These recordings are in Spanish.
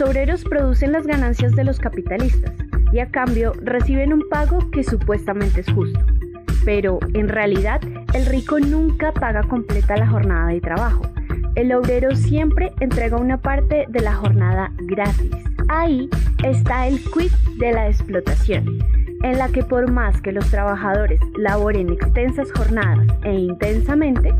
Los obreros producen las ganancias de los capitalistas y a cambio reciben un pago que supuestamente es justo. Pero en realidad el rico nunca paga completa la jornada de trabajo. El obrero siempre entrega una parte de la jornada gratis. Ahí está el quid de la explotación, en la que por más que los trabajadores laboren extensas jornadas e intensamente,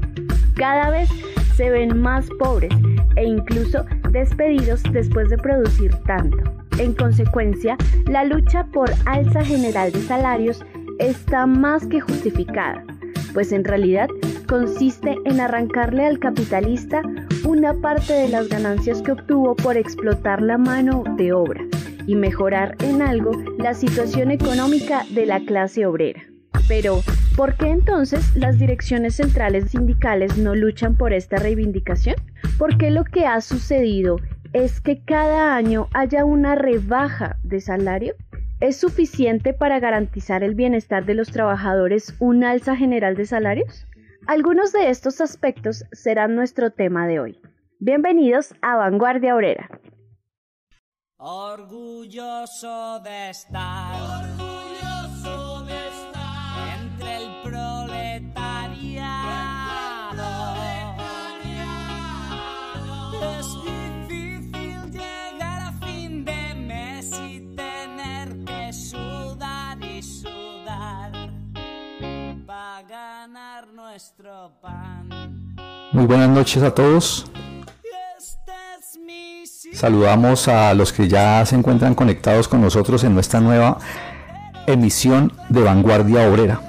cada vez se ven más pobres e incluso despedidos después de producir tanto. En consecuencia, la lucha por alza general de salarios está más que justificada, pues en realidad consiste en arrancarle al capitalista una parte de las ganancias que obtuvo por explotar la mano de obra y mejorar en algo la situación económica de la clase obrera. Pero, ¿por qué entonces las direcciones centrales sindicales no luchan por esta reivindicación? Porque lo que ha sucedido es que cada año haya una rebaja de salario. ¿Es suficiente para garantizar el bienestar de los trabajadores un alza general de salarios? Algunos de estos aspectos serán nuestro tema de hoy. Bienvenidos a Vanguardia Obrera. Orgulloso de estar. Muy buenas noches a todos. Este. Saludamos a los que ya se encuentran conectados con nosotros en nuestra nueva emisión de Vanguardia Obrera.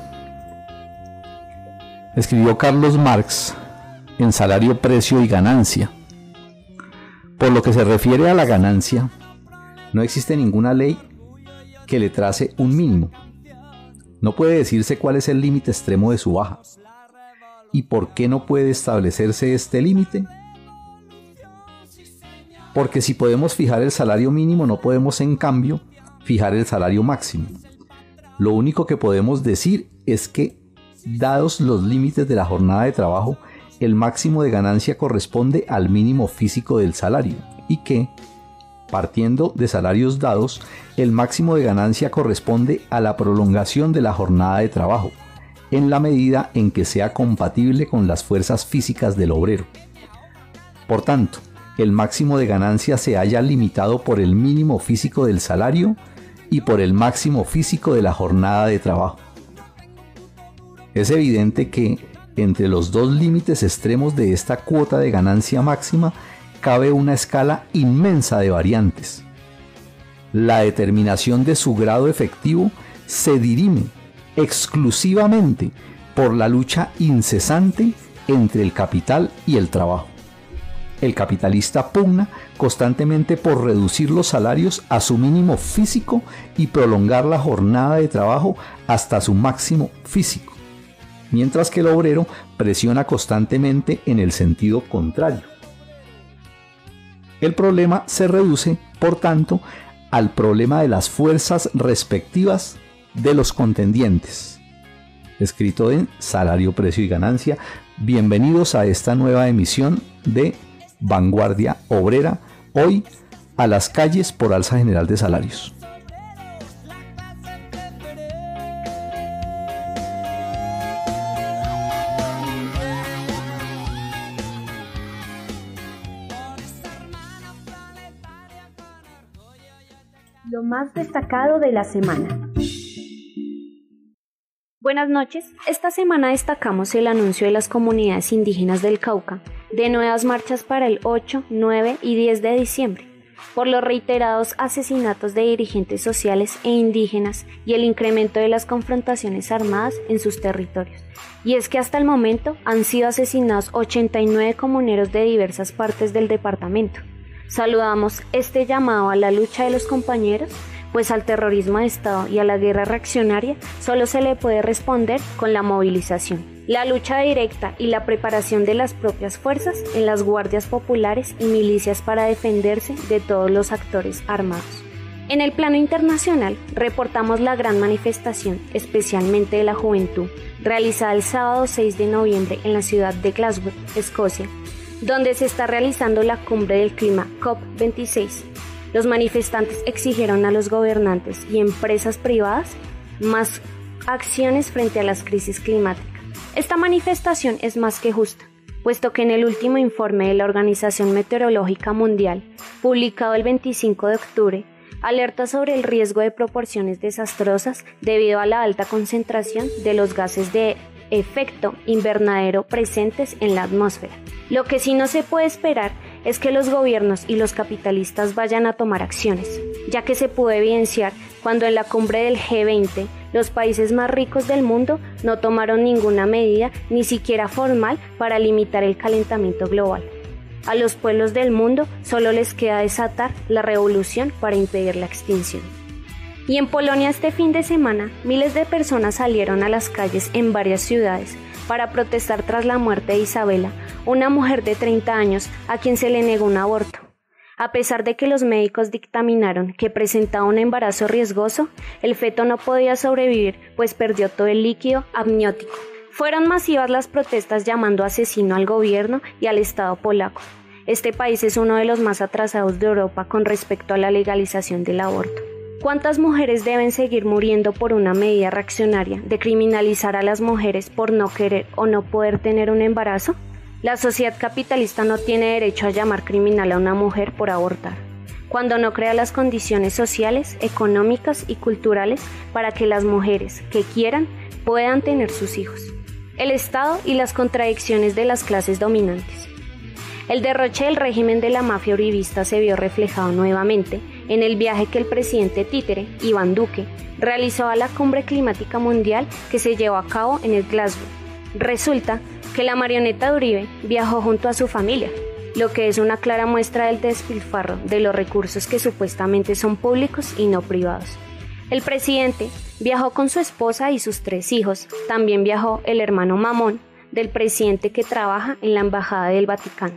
Escribió Carlos Marx en Salario, Precio y Ganancia. Por lo que se refiere a la ganancia, no existe ninguna ley que le trace un mínimo. No puede decirse cuál es el límite extremo de su baja. ¿Y por qué no puede establecerse este límite? Porque si podemos fijar el salario mínimo, no podemos en cambio fijar el salario máximo. Lo único que podemos decir es que, dados los límites de la jornada de trabajo, el máximo de ganancia corresponde al mínimo físico del salario y que, partiendo de salarios dados, el máximo de ganancia corresponde a la prolongación de la jornada de trabajo, en la medida en que sea compatible con las fuerzas físicas del obrero. Por tanto, el máximo de ganancia se halla limitado por el mínimo físico del salario y por el máximo físico de la jornada de trabajo. Es evidente que entre los dos límites extremos de esta cuota de ganancia máxima cabe una escala inmensa de variantes. La determinación de su grado efectivo se dirime exclusivamente por la lucha incesante entre el capital y el trabajo. El capitalista pugna constantemente por reducir los salarios a su mínimo físico y prolongar la jornada de trabajo hasta su máximo físico, mientras que el obrero presiona constantemente en el sentido contrario. El problema se reduce, por tanto, al problema de las fuerzas respectivas de los contendientes. Escrito en Salario, Precio y Ganancia. Bienvenidos a esta nueva emisión de Vanguardia Obrera, hoy a las calles por alza general de salarios. Lo más destacado de la semana. Buenas noches. Esta semana destacamos el anuncio de las comunidades indígenas del Cauca de nuevas marchas para el 8, 9 y 10 de diciembre. por los reiterados asesinatos de dirigentes sociales e indígenas y el incremento de las confrontaciones armadas en sus territorios. Y es que hasta el momento han sido asesinados 89 comuneros de diversas partes del departamento. Saludamos este llamado a la lucha de los compañeros pues al terrorismo de Estado y a la guerra reaccionaria solo se le puede responder con la movilización, la lucha directa y la preparación de las propias fuerzas en las guardias populares y milicias para defenderse de todos los actores armados. En el plano internacional, reportamos la gran manifestación, especialmente de la juventud, realizada el sábado 6 de noviembre en la ciudad de Glasgow, Escocia, donde se está realizando la cumbre del clima COP26, los manifestantes exigieron a los gobernantes y empresas privadas más acciones frente a las crisis climáticas. Esta manifestación es más que justa, puesto que en el último informe de la Organización Meteorológica Mundial, publicado el 25 de octubre, alerta sobre el riesgo de proporciones desastrosas debido a la alta concentración de los gases de efecto invernadero presentes en la atmósfera. Lo que sí no se puede esperar es que los gobiernos y los capitalistas vayan a tomar acciones, ya que se pudo evidenciar cuando en la cumbre del G20 los países más ricos del mundo no tomaron ninguna medida, ni siquiera formal, para limitar el calentamiento global. A los pueblos del mundo solo les queda desatar la revolución para impedir la extinción. Y en Polonia este fin de semana, miles de personas salieron a las calles en varias ciudades para protestar tras la muerte de Isabela, una mujer de 30 años a quien se le negó un aborto. A pesar de que los médicos dictaminaron que presentaba un embarazo riesgoso, el feto no podía sobrevivir pues perdió todo el líquido amniótico. Fueron masivas las protestas llamando asesino al gobierno y al Estado polaco. Este país es uno de los más atrasados de Europa con respecto a la legalización del aborto. ¿Cuántas mujeres deben seguir muriendo por una medida reaccionaria de criminalizar a las mujeres por no querer o no poder tener un embarazo? La sociedad capitalista no tiene derecho a llamar criminal a una mujer por abortar, cuando no crea las condiciones sociales, económicas y culturales para que las mujeres que quieran puedan tener sus hijos. El Estado y las contradicciones de las clases dominantes. El derroche del régimen de la mafia uribista se vio reflejado nuevamente en el viaje que el presidente títere, Iván Duque, realizó a la cumbre climática mundial que se llevó a cabo en el Glasgow. Resulta que la marioneta de Uribe viajó junto a su familia, lo que es una clara muestra del despilfarro de los recursos que supuestamente son públicos y no privados. El presidente viajó con su esposa y sus tres hijos. También viajó el hermano Mamón del presidente que trabaja en la Embajada del Vaticano,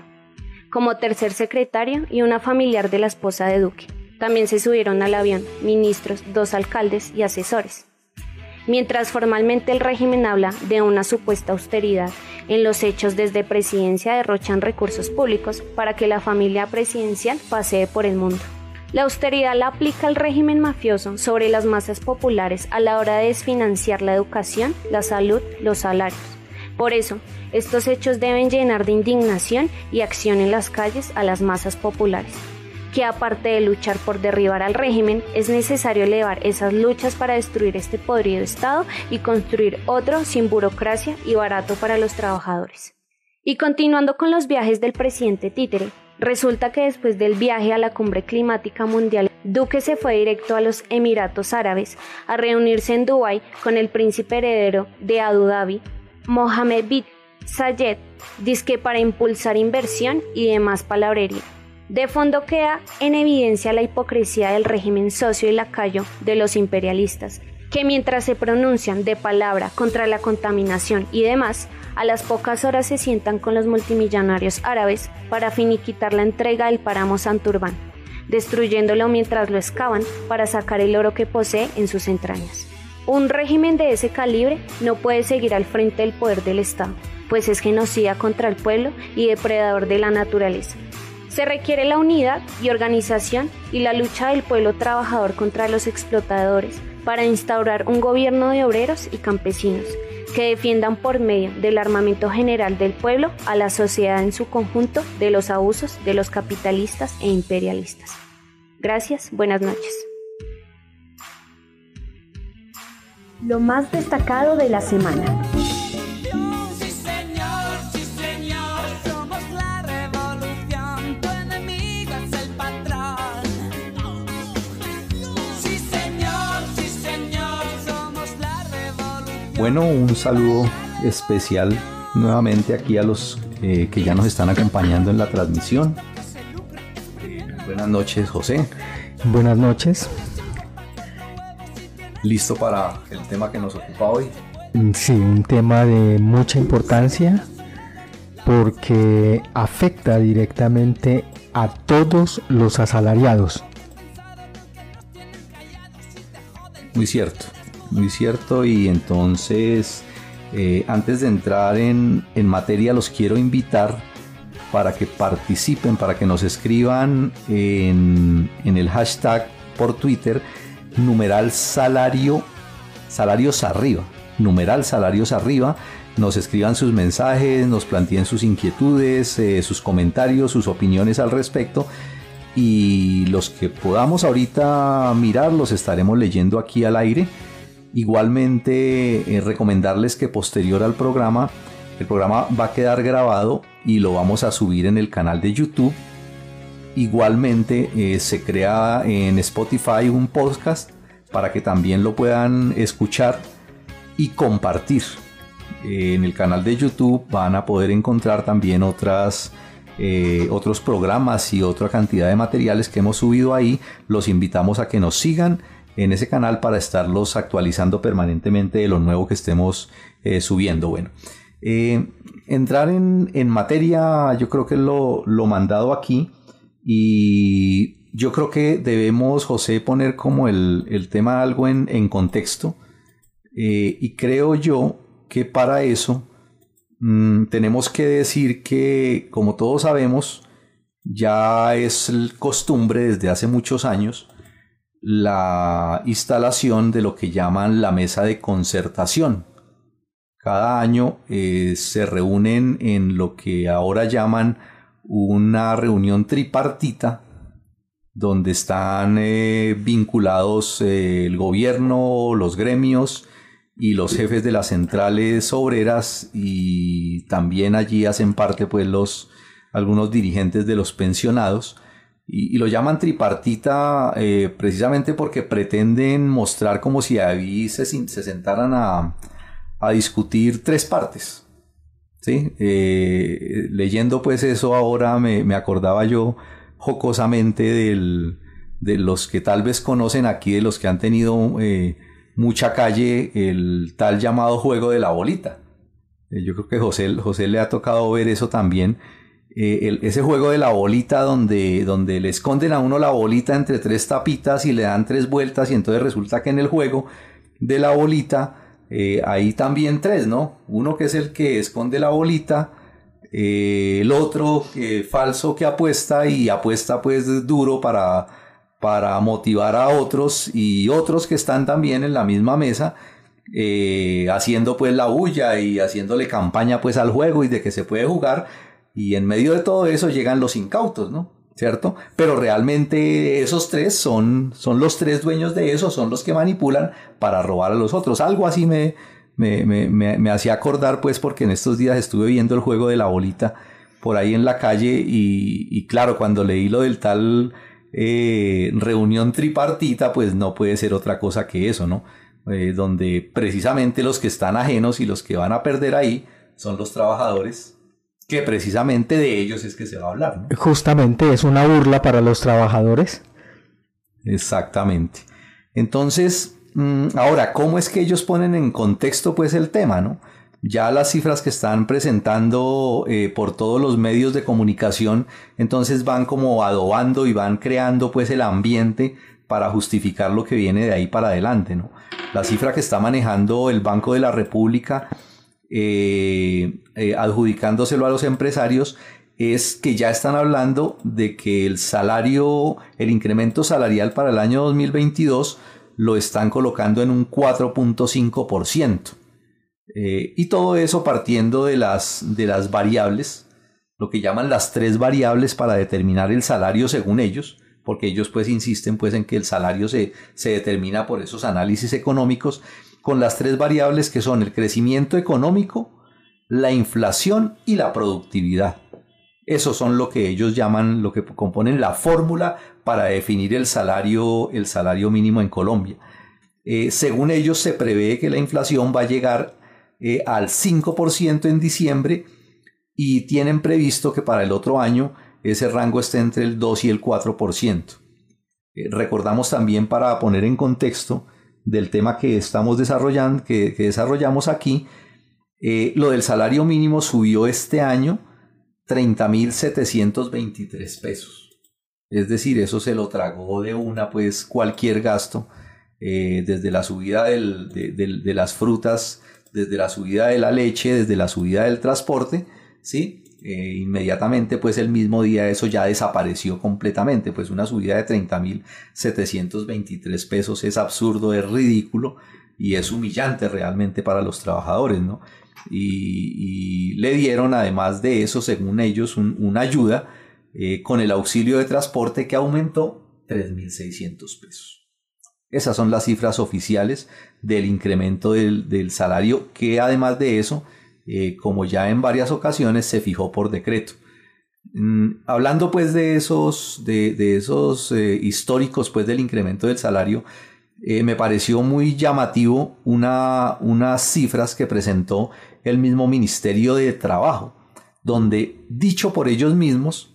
como tercer secretario y una familiar de la esposa de Duque. También se subieron al avión ministros, dos alcaldes y asesores. Mientras formalmente el régimen habla de una supuesta austeridad, en los hechos desde presidencia derrochan recursos públicos para que la familia presidencial pasee por el mundo. La austeridad la aplica el régimen mafioso sobre las masas populares a la hora de desfinanciar la educación, la salud, los salarios. Por eso, estos hechos deben llenar de indignación y acción en las calles a las masas populares que aparte de luchar por derribar al régimen, es necesario elevar esas luchas para destruir este podrido Estado y construir otro sin burocracia y barato para los trabajadores. Y continuando con los viajes del presidente Títere, resulta que después del viaje a la cumbre climática mundial, Duque se fue directo a los Emiratos Árabes a reunirse en Dubái con el príncipe heredero de Abu Dhabi, Mohammed bin Zayed, disque para impulsar inversión y demás palabrería. De fondo queda en evidencia la hipocresía del régimen socio y lacayo de los imperialistas, que mientras se pronuncian de palabra contra la contaminación y demás, a las pocas horas se sientan con los multimillonarios árabes para finiquitar la entrega del páramo Santurbán, destruyéndolo mientras lo excavan para sacar el oro que posee en sus entrañas. Un régimen de ese calibre no puede seguir al frente del poder del Estado, pues es genocida contra el pueblo y depredador de la naturaleza, se requiere la unidad y organización y la lucha del pueblo trabajador contra los explotadores para instaurar un gobierno de obreros y campesinos que defiendan por medio del armamento general del pueblo a la sociedad en su conjunto de los abusos de los capitalistas e imperialistas. Gracias, buenas noches. Lo más destacado de la semana. Bueno, un saludo especial nuevamente aquí a los eh, que ya nos están acompañando en la transmisión. buenas noches, José. Buenas noches. ¿Listo para el tema que nos ocupa hoy? Mm, sí, un tema de mucha importancia porque afecta directamente a todos los asalariados. Muy cierto, muy cierto y entonces eh, antes de entrar en, materia los quiero invitar para que participen, para que nos escriban en, en el hashtag por Twitter numeral salario, salarios arriba, numeral salarios arriba nos escriban sus mensajes, nos planteen sus inquietudes, eh, sus comentarios, sus opiniones al respecto. Y los que podamos ahorita mirar los estaremos leyendo aquí al aire. Igualmente eh, recomendarles que posterior al programa, el programa va a quedar grabado y lo vamos a subir en el canal de YouTube. Igualmente eh, se crea en Spotify un podcast para que también lo puedan escuchar y compartir en el canal de YouTube van a poder encontrar también otras, eh, otros programas y otra cantidad de materiales que hemos subido ahí. Los invitamos a que nos sigan en ese canal para estarlos actualizando permanentemente de lo nuevo que estemos eh, subiendo. Bueno, eh, entrar en, materia, yo creo que lo, lo mandado aquí y yo creo que debemos, José, poner como el, tema algo en, en contexto. y creo yo que para eso mm, tenemos que decir que, como todos sabemos, ya es costumbre desde hace muchos años la instalación de lo que llaman la mesa de concertación. Cada año eh, se reúnen en lo que ahora llaman una reunión tripartita donde están eh, vinculados eh, el gobierno, los gremios y los jefes de las centrales obreras y también allí hacen parte pues los algunos dirigentes de los pensionados y, lo llaman tripartita eh, precisamente porque pretenden mostrar como si ahí se, se sentaran a, a, discutir tres partes. ¿sí? Eh, leyendo pues eso ahora me, me acordaba yo jocosamente del, de los que tal vez conocen aquí, de los que han tenido eh, mucha calle el tal llamado juego de la bolita. Yo creo que José, José le ha tocado ver eso también. Eh, ese juego de la bolita donde, donde le esconden a uno la bolita entre tres tapitas y le dan tres vueltas y entonces resulta que en el juego de la bolita eh, hay también tres, ¿no? Uno que es el que esconde la bolita, el otro falso que apuesta y apuesta pues duro para para motivar a otros y otros que están también en la misma mesa eh, haciendo pues la bulla y haciéndole campaña pues al juego y de que se puede jugar y en medio de todo eso llegan los incautos, ¿no? ¿Cierto? Pero realmente esos tres son, son los tres dueños de eso, son los que manipulan para robar a los otros. Algo así me, me, me, me hacía acordar pues porque en estos días estuve viendo el juego de la bolita por ahí en la calle y, claro, cuando leí lo del tal eh, reunión tripartita, pues no puede ser otra cosa que eso, ¿no? Eh, donde precisamente los que están ajenos y los que van a perder ahí son los trabajadores, que precisamente de ellos es que se va a hablar. Justamente es una burla para los trabajadores. Exactamente. Entonces, mm, ahora, ¿cómo es que ellos ponen en contexto pues el tema, no? ya las cifras que están presentando eh, por todos los medios de comunicación, entonces van como adobando y van creando pues el ambiente para justificar lo que viene de ahí para adelante, ¿no? La cifra que está manejando el Banco de la República, eh, eh, adjudicándoselo a los empresarios, es que ya están hablando de que el salario, el incremento salarial para el año 2022 lo están colocando en un 4.5%. Eh, y todo eso partiendo de las, de las variables, lo que llaman las tres variables para determinar el salario según ellos, porque ellos pues insisten pues en que el salario se, se determina por esos análisis económicos, con las tres variables que son el crecimiento económico, la inflación y la productividad. Esos son lo que ellos llaman, lo que componen la fórmula para definir el salario, el salario mínimo en Colombia. eh, según ellos se prevé que la inflación va a llegar eh, al 5% en diciembre y tienen previsto que para el otro año ese rango esté entre el 2 y el 4%. Eh, recordamos también para poner en contexto del tema que estamos desarrollando, que, desarrollamos aquí, lo del salario mínimo subió este año 30.723 pesos. Es decir, eso se lo tragó de una, pues cualquier gasto, eh, desde la subida de, las frutas, desde la subida de la leche, desde la subida del transporte, ¿sí? Eh, inmediatamente, pues el mismo día eso ya desapareció completamente, pues una subida de 30.723 pesos es absurdo, es ridículo y es humillante realmente para los trabajadores, ¿no? y, le dieron además de eso, según ellos, una ayuda eh, con el auxilio de transporte que aumentó 3.600 pesos. Esas son las cifras oficiales del incremento del, salario que además de eso, eh, como ya en varias ocasiones, se fijó por decreto. Mm, hablando pues de esos, de, esos eh, históricos pues del incremento del salario, me pareció muy llamativo una, unas cifras que presentó el mismo Ministerio de Trabajo, donde, dicho por ellos mismos,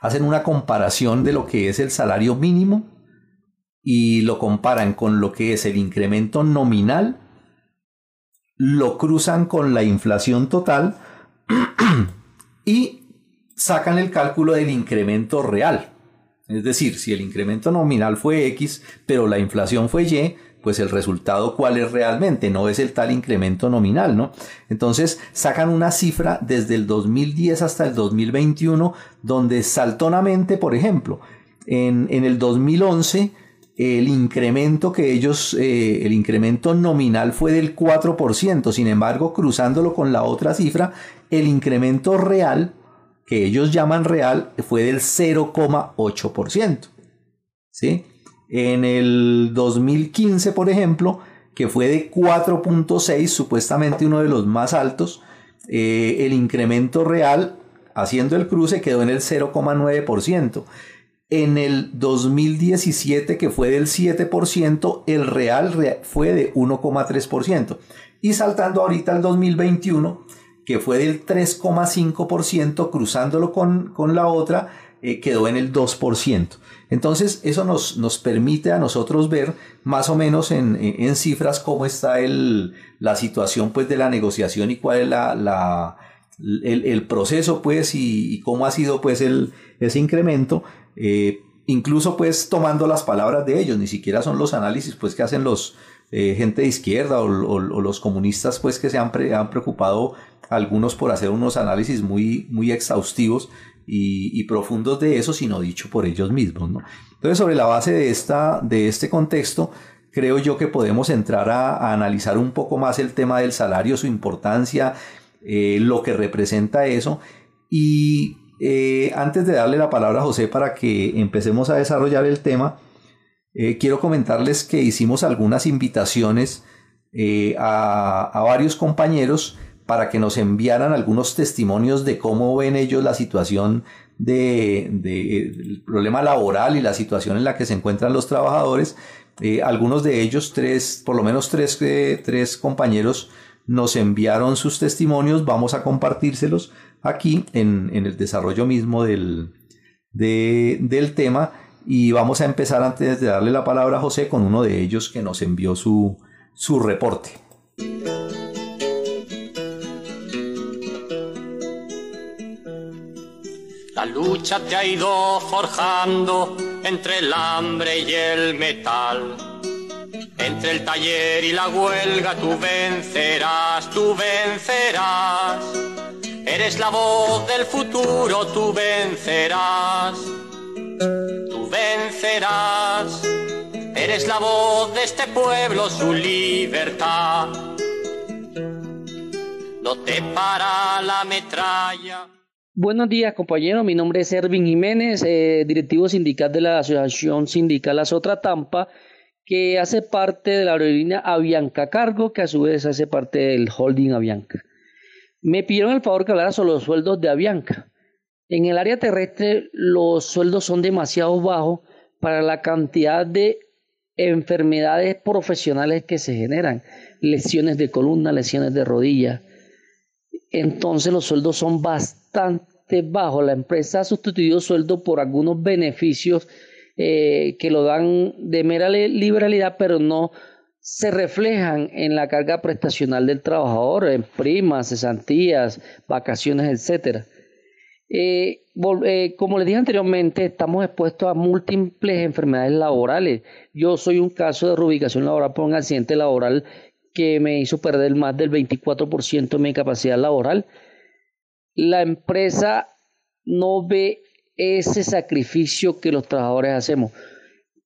hacen una comparación de lo que es el salario mínimo y lo comparan con lo que es el incremento nominal, lo cruzan con la inflación total y sacan el cálculo del incremento real. Es decir, si el incremento nominal fue X, pero la inflación fue Y, pues el resultado cuál es realmente, no es el tal incremento nominal, ¿no? Entonces sacan una cifra desde el 2010 hasta el 2021 donde saltonamente, por ejemplo, en, el 2011 el incremento que ellos, eh, el incremento nominal fue del 4%, sin embargo, cruzándolo con la otra cifra, el incremento real, que ellos llaman real, fue del 0,8%. ¿Sí? En el 2015, por ejemplo, que fue de 4.6, supuestamente uno de los más altos, eh, el incremento real haciendo el cruce quedó en el 0,9%. En el 2017, que fue del 7%, el real fue de 1,3%. Y saltando ahorita al 2021, que fue del 3,5%, cruzándolo con, con la otra, eh, quedó en el 2%. Entonces, eso nos, nos, permite a nosotros ver más o menos en, en cifras cómo está el, la situación pues, de la negociación y cuál es la, la el, el, proceso pues, y, cómo ha sido pues, el, ese incremento. Eh, incluso pues tomando las palabras de ellos, ni siquiera son los análisis pues que hacen los eh, gente de izquierda o, o, los comunistas pues que se han, han, preocupado algunos por hacer unos análisis muy, muy exhaustivos y, profundos de eso, sino dicho por ellos mismos. ¿no? Entonces, sobre la base de, esta, de este contexto, creo yo que podemos entrar a, analizar un poco más el tema del salario, su importancia, eh, lo que representa eso. Y eh, antes de darle la palabra a José para que empecemos a desarrollar el tema, eh, quiero comentarles que hicimos algunas invitaciones a, a varios compañeros para que nos enviaran algunos testimonios de cómo ven ellos la situación del de, problema laboral y la situación en la que se encuentran los trabajadores. Eh, algunos de ellos, tres, por lo menos tres, eh, tres compañeros, nos enviaron sus testimonios. Vamos a compartírselos aquí en, el desarrollo mismo del, de, del tema. Y vamos a empezar antes de darle la palabra a José con uno de ellos que nos envió su, su reporte. lucha te ha ido forjando entre el hambre y el metal. Entre el taller y la huelga tú vencerás, tú vencerás. Eres la voz del futuro, tú vencerás. Tú vencerás. Eres la voz de este pueblo, su libertad. No te para la metralla. Buenos días, compañero. Mi nombre es Ervin Jiménez, eh, directivo sindical de la Asociación Sindical Azotra Tampa, que hace parte de la aerolínea Avianca Cargo, que a su vez hace parte del holding Avianca. Me pidieron el favor que hablara sobre los sueldos de Avianca. En el área terrestre, los sueldos son demasiado bajos para la cantidad de enfermedades profesionales que se generan, lesiones de columna, lesiones de rodilla. Entonces los sueldos son bastante bajos. La empresa ha sustituido sueldo por algunos beneficios eh, que lo dan de mera liberalidad, pero no se reflejan en la carga prestacional del trabajador, en primas, cesantías, vacaciones, etcétera. Eh, eh, como les dije anteriormente, estamos expuestos a múltiples enfermedades laborales. Yo soy un caso de reubicación laboral por un accidente laboral que me hizo perder más del 24% de mi capacidad laboral. La empresa no ve ese sacrificio que los trabajadores hacemos.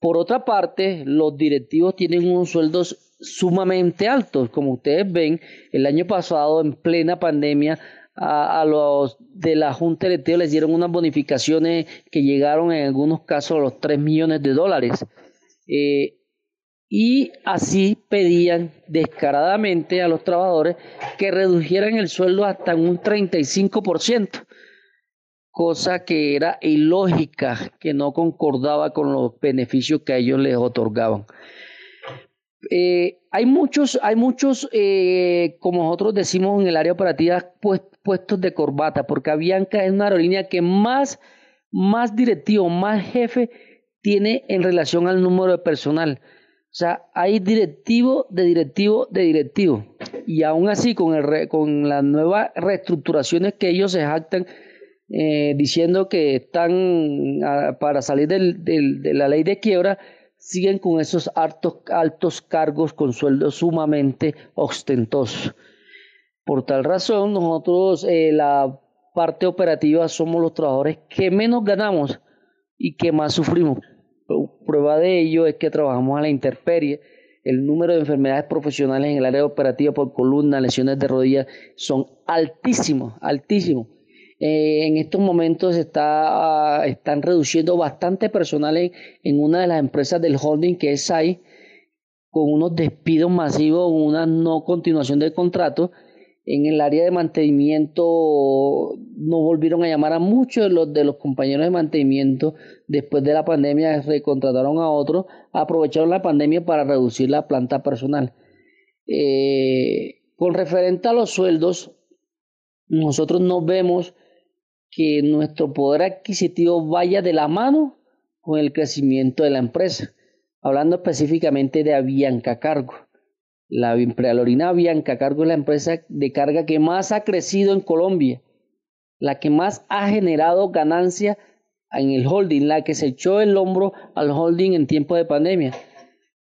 Por otra parte, los directivos tienen unos sueldos sumamente altos. Como ustedes ven, el año pasado, en plena pandemia, a, los de la Junta Directiva les dieron unas bonificaciones que llegaron en algunos casos a los 3 millones de dólares. Eh, y así pedían descaradamente a los trabajadores que redujeran el sueldo hasta un 35%, cosa que era ilógica, que no concordaba con los beneficios que a ellos les otorgaban. Eh, hay muchos, hay muchos eh, como nosotros decimos en el área operativa, pues, puestos de corbata, porque Avianca es una aerolínea que más, más directivo, más jefe tiene en relación al número de personal. O sea, hay directivo de directivo de directivo. Y aún así, con, el con las nuevas reestructuraciones que ellos se jactan, eh, diciendo que están ah, para salir del, de la ley de quiebra, siguen con esos altos, altos cargos con sueldos sumamente ostentosos. Por tal razón, nosotros, eh, la parte operativa, somos los trabajadores que menos ganamos y que más sufrimos. Prueba de ello es que trabajamos a la intemperie. El número de enfermedades profesionales en el área operativa por columna, lesiones de rodillas, son altísimos, altísimos. Eh, en estos momentos está, están reduciendo bastante personal en, una de las empresas del holding que es SAI, con unos despidos masivos, una no continuación del contrato. En el área de mantenimiento no volvieron a llamar a muchos de los, de los compañeros de mantenimiento después de la pandemia, recontrataron a otros, aprovecharon la pandemia para reducir la planta personal. Eh, con referente a los sueldos, nosotros no vemos que nuestro poder adquisitivo vaya de la mano con el crecimiento de la empresa. Hablando específicamente de Avianca Cargo. La Prealorina Avianca Cargo es la empresa de carga que más ha crecido en Colombia, la que más ha generado ganancia en el holding, la que se echó el hombro al holding en tiempo de pandemia.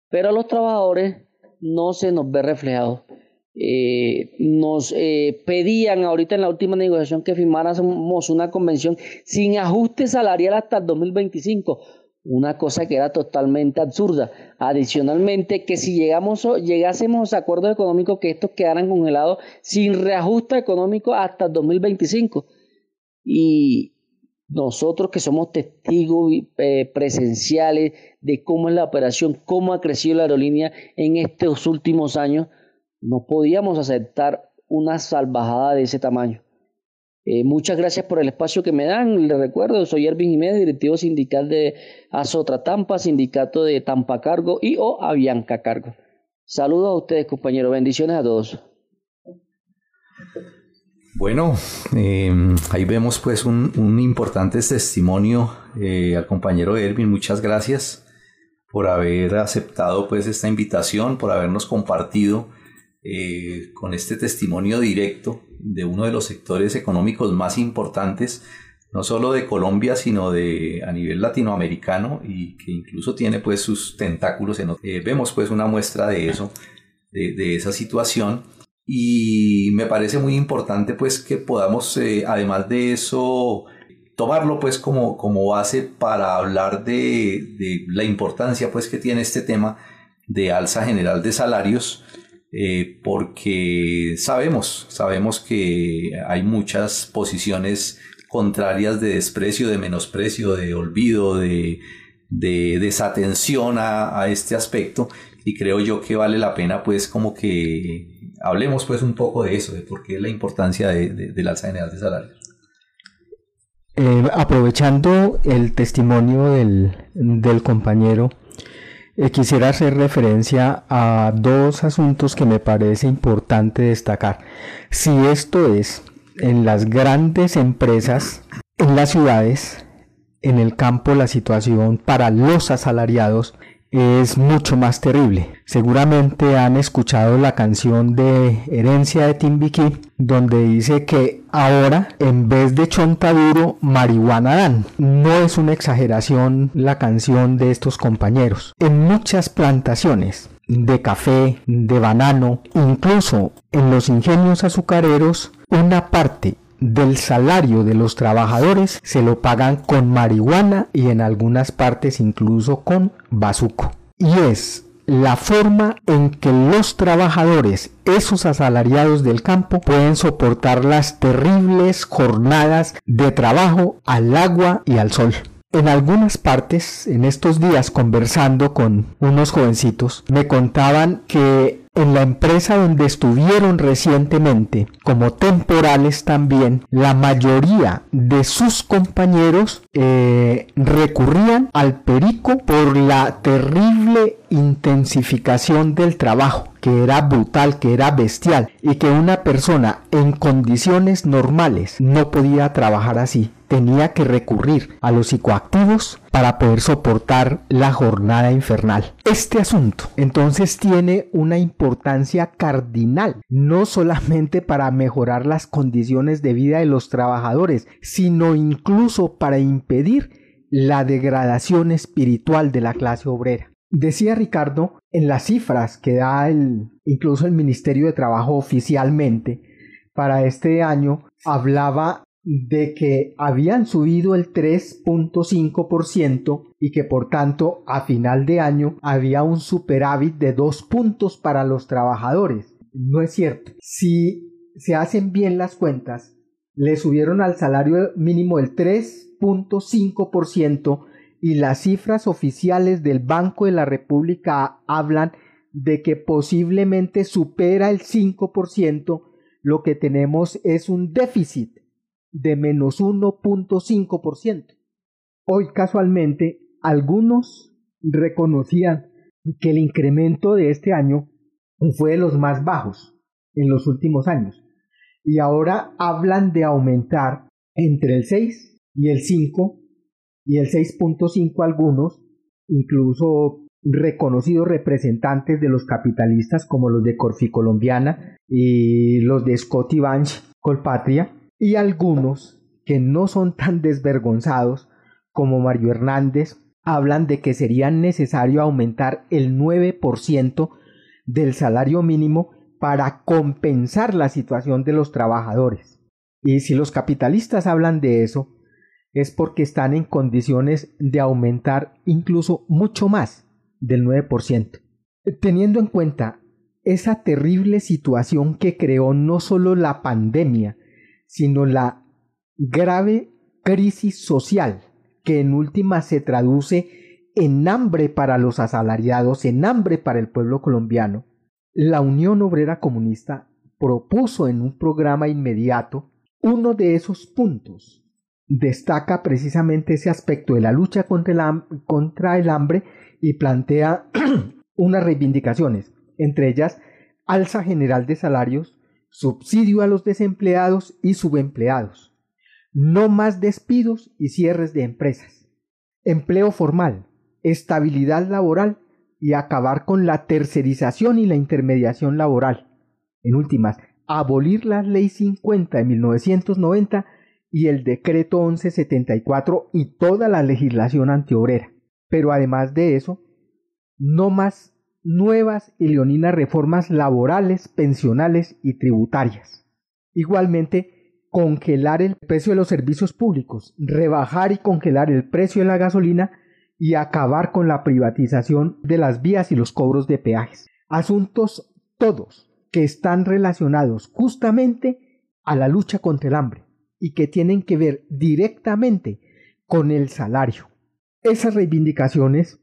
Pero a los trabajadores no se nos ve reflejado. Eh, nos eh, pedían ahorita en la última negociación que firmáramos una convención sin ajuste salarial hasta el 2025, una cosa que era totalmente absurda. Adicionalmente, que si llegamos, llegásemos a acuerdos económicos, que estos quedaran congelados sin reajuste económico hasta el 2025. Y nosotros que somos testigos eh, presenciales de cómo es la operación, cómo ha crecido la aerolínea en estos últimos años, no podíamos aceptar una salvajada de ese tamaño. Eh, muchas gracias por el espacio que me dan. Les recuerdo, soy Ervin Jiménez, directivo sindical de Azotra Tampa, sindicato de Tampa Cargo y o Avianca Cargo. Saludos a ustedes, compañeros. Bendiciones a todos. Bueno, eh, ahí vemos pues un, importante testimonio eh, al compañero Ervin. Muchas gracias por haber aceptado pues esta invitación, por habernos compartido eh, con este testimonio directo de uno de los sectores económicos más importantes, no solo de Colombia, sino de a nivel latinoamericano y que incluso tiene pues sus tentáculos en eh, vemos pues una muestra de eso, de, esa situación. Y me parece muy importante pues que podamos eh, además de eso tomarlo pues como, como base para hablar de, de la importancia pues que tiene este tema de alza general de salarios eh, porque sabemos, sabemos que hay muchas posiciones contrarias de desprecio, de menosprecio, de olvido, de, desatención a, este aspecto y creo yo que vale la pena pues como que hablemos pues un poco de eso, de por qué la importancia de, del alza general de salarios. Eh, aprovechando el testimonio del compañero, Eh, quisiera hacer referencia a dos asuntos que me parece importante destacar. Si esto es en las grandes empresas, en las ciudades, en el campo la situación para los asalariados es mucho más terrible. Seguramente han escuchado la canción de Herencia de Timbiquí, donde dice que ahora en vez de chontaduro, marihuana dan. No es una exageración la canción de estos compañeros. En muchas plantaciones de café, de banano, incluso en los ingenios azucareros, una parte del salario de los trabajadores se lo pagan con marihuana y en algunas partes incluso con bazuco. Y es la forma en que los trabajadores, esos asalariados del campo, pueden soportar las terribles jornadas de trabajo al agua y al sol. En algunas partes, en estos días conversando con unos jovencitos, me contaban que en la empresa donde estuvieron recientemente, como temporales también, la mayoría de sus compañeros eh, recurrían al perico por la terrible intensificación del trabajo, que era brutal, que era bestial, y que una persona en condiciones normales no podía trabajar así tenía que recurrir a los psicoactivos para poder soportar la jornada infernal. Este asunto entonces tiene una importancia cardinal, no solamente para mejorar las condiciones de vida de los trabajadores, sino incluso para impedir la degradación espiritual de la clase obrera. Decía Ricardo en las cifras que da el, incluso el Ministerio de Trabajo oficialmente para este año, hablaba de que habían subido el 3.5% y que por tanto a final de año había un superávit de 2 puntos para los trabajadores. No es cierto. Si se hacen bien las cuentas, le subieron al salario mínimo el 3.5% y las cifras oficiales del Banco de la República hablan de que posiblemente supera el 5%, lo que tenemos es un déficit de menos 1.5%. Hoy casualmente algunos reconocían que el incremento de este año fue de los más bajos en los últimos años y ahora hablan de aumentar entre el 6 y el 5 y el 6.5 algunos, incluso reconocidos representantes de los capitalistas como los de Corfi Colombiana y los de Bank Colpatria, y algunos que no son tan desvergonzados como Mario Hernández hablan de que sería necesario aumentar el 9% del salario mínimo para compensar la situación de los trabajadores. Y si los capitalistas hablan de eso, es porque están en condiciones de aumentar incluso mucho más del 9%. Teniendo en cuenta esa terrible situación que creó no solo la pandemia, sino la grave crisis social que en última se traduce en hambre para los asalariados, en hambre para el pueblo colombiano, la Unión Obrera Comunista propuso en un programa inmediato uno de esos puntos. Destaca precisamente ese aspecto de la lucha contra el, hambre y plantea unas reivindicaciones, entre ellas alza general de salarios, subsidio a los desempleados y subempleados, no más despidos y cierres de empresas, empleo formal, estabilidad laboral y acabar con la tercerización y la intermediación laboral. En últimas, abolir la Ley 50 de 1990 y el Decreto 1174 y toda la legislación antiobrera. Pero además de eso, no más nuevas y leoninas reformas laborales, pensionales y tributarias. Igualmente, congelar el precio de los servicios públicos, rebajar y congelar el precio de la gasolina y acabar con la privatización de las vías y los cobros de peajes. Asuntos todos que están relacionados justamente a la lucha contra el hambre y que tienen que ver directamente con el salario. Esas reivindicaciones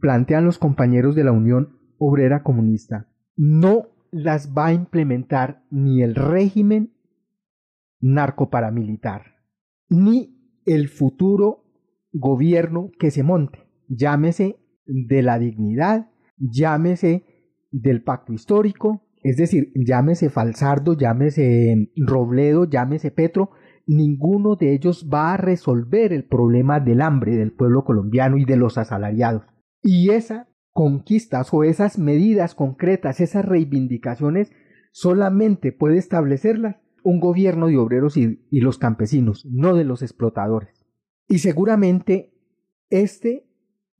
plantean los compañeros de la Unión Obrera Comunista no las va a implementar ni el régimen narcoparamilitar, ni el futuro gobierno que se monte, llámese de la dignidad, llámese del pacto histórico, es decir, llámese Falsardo, llámese Robledo, llámese Petro, ninguno de ellos va a resolver el problema del hambre del pueblo colombiano y de los asalariados. Y esas conquistas o esas medidas concretas, esas reivindicaciones, solamente puede establecerlas un gobierno de obreros y, los campesinos, no de los explotadores. Y seguramente este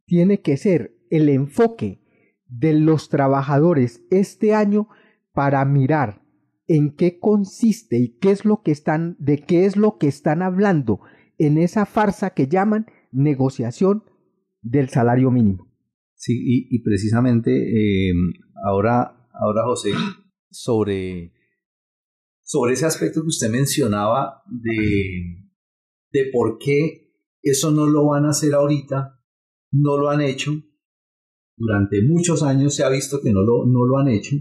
tiene que ser el enfoque de los trabajadores este año para mirar en qué consiste y qué es lo que están, de qué es lo que están hablando en esa farsa que llaman negociación del salario mínimo. Sí, y, precisamente eh, ahora, ahora José, sobre, sobre ese aspecto que usted mencionaba de, de por qué eso no lo van a hacer ahorita, no lo han hecho, durante muchos años se ha visto que no lo, no lo han hecho,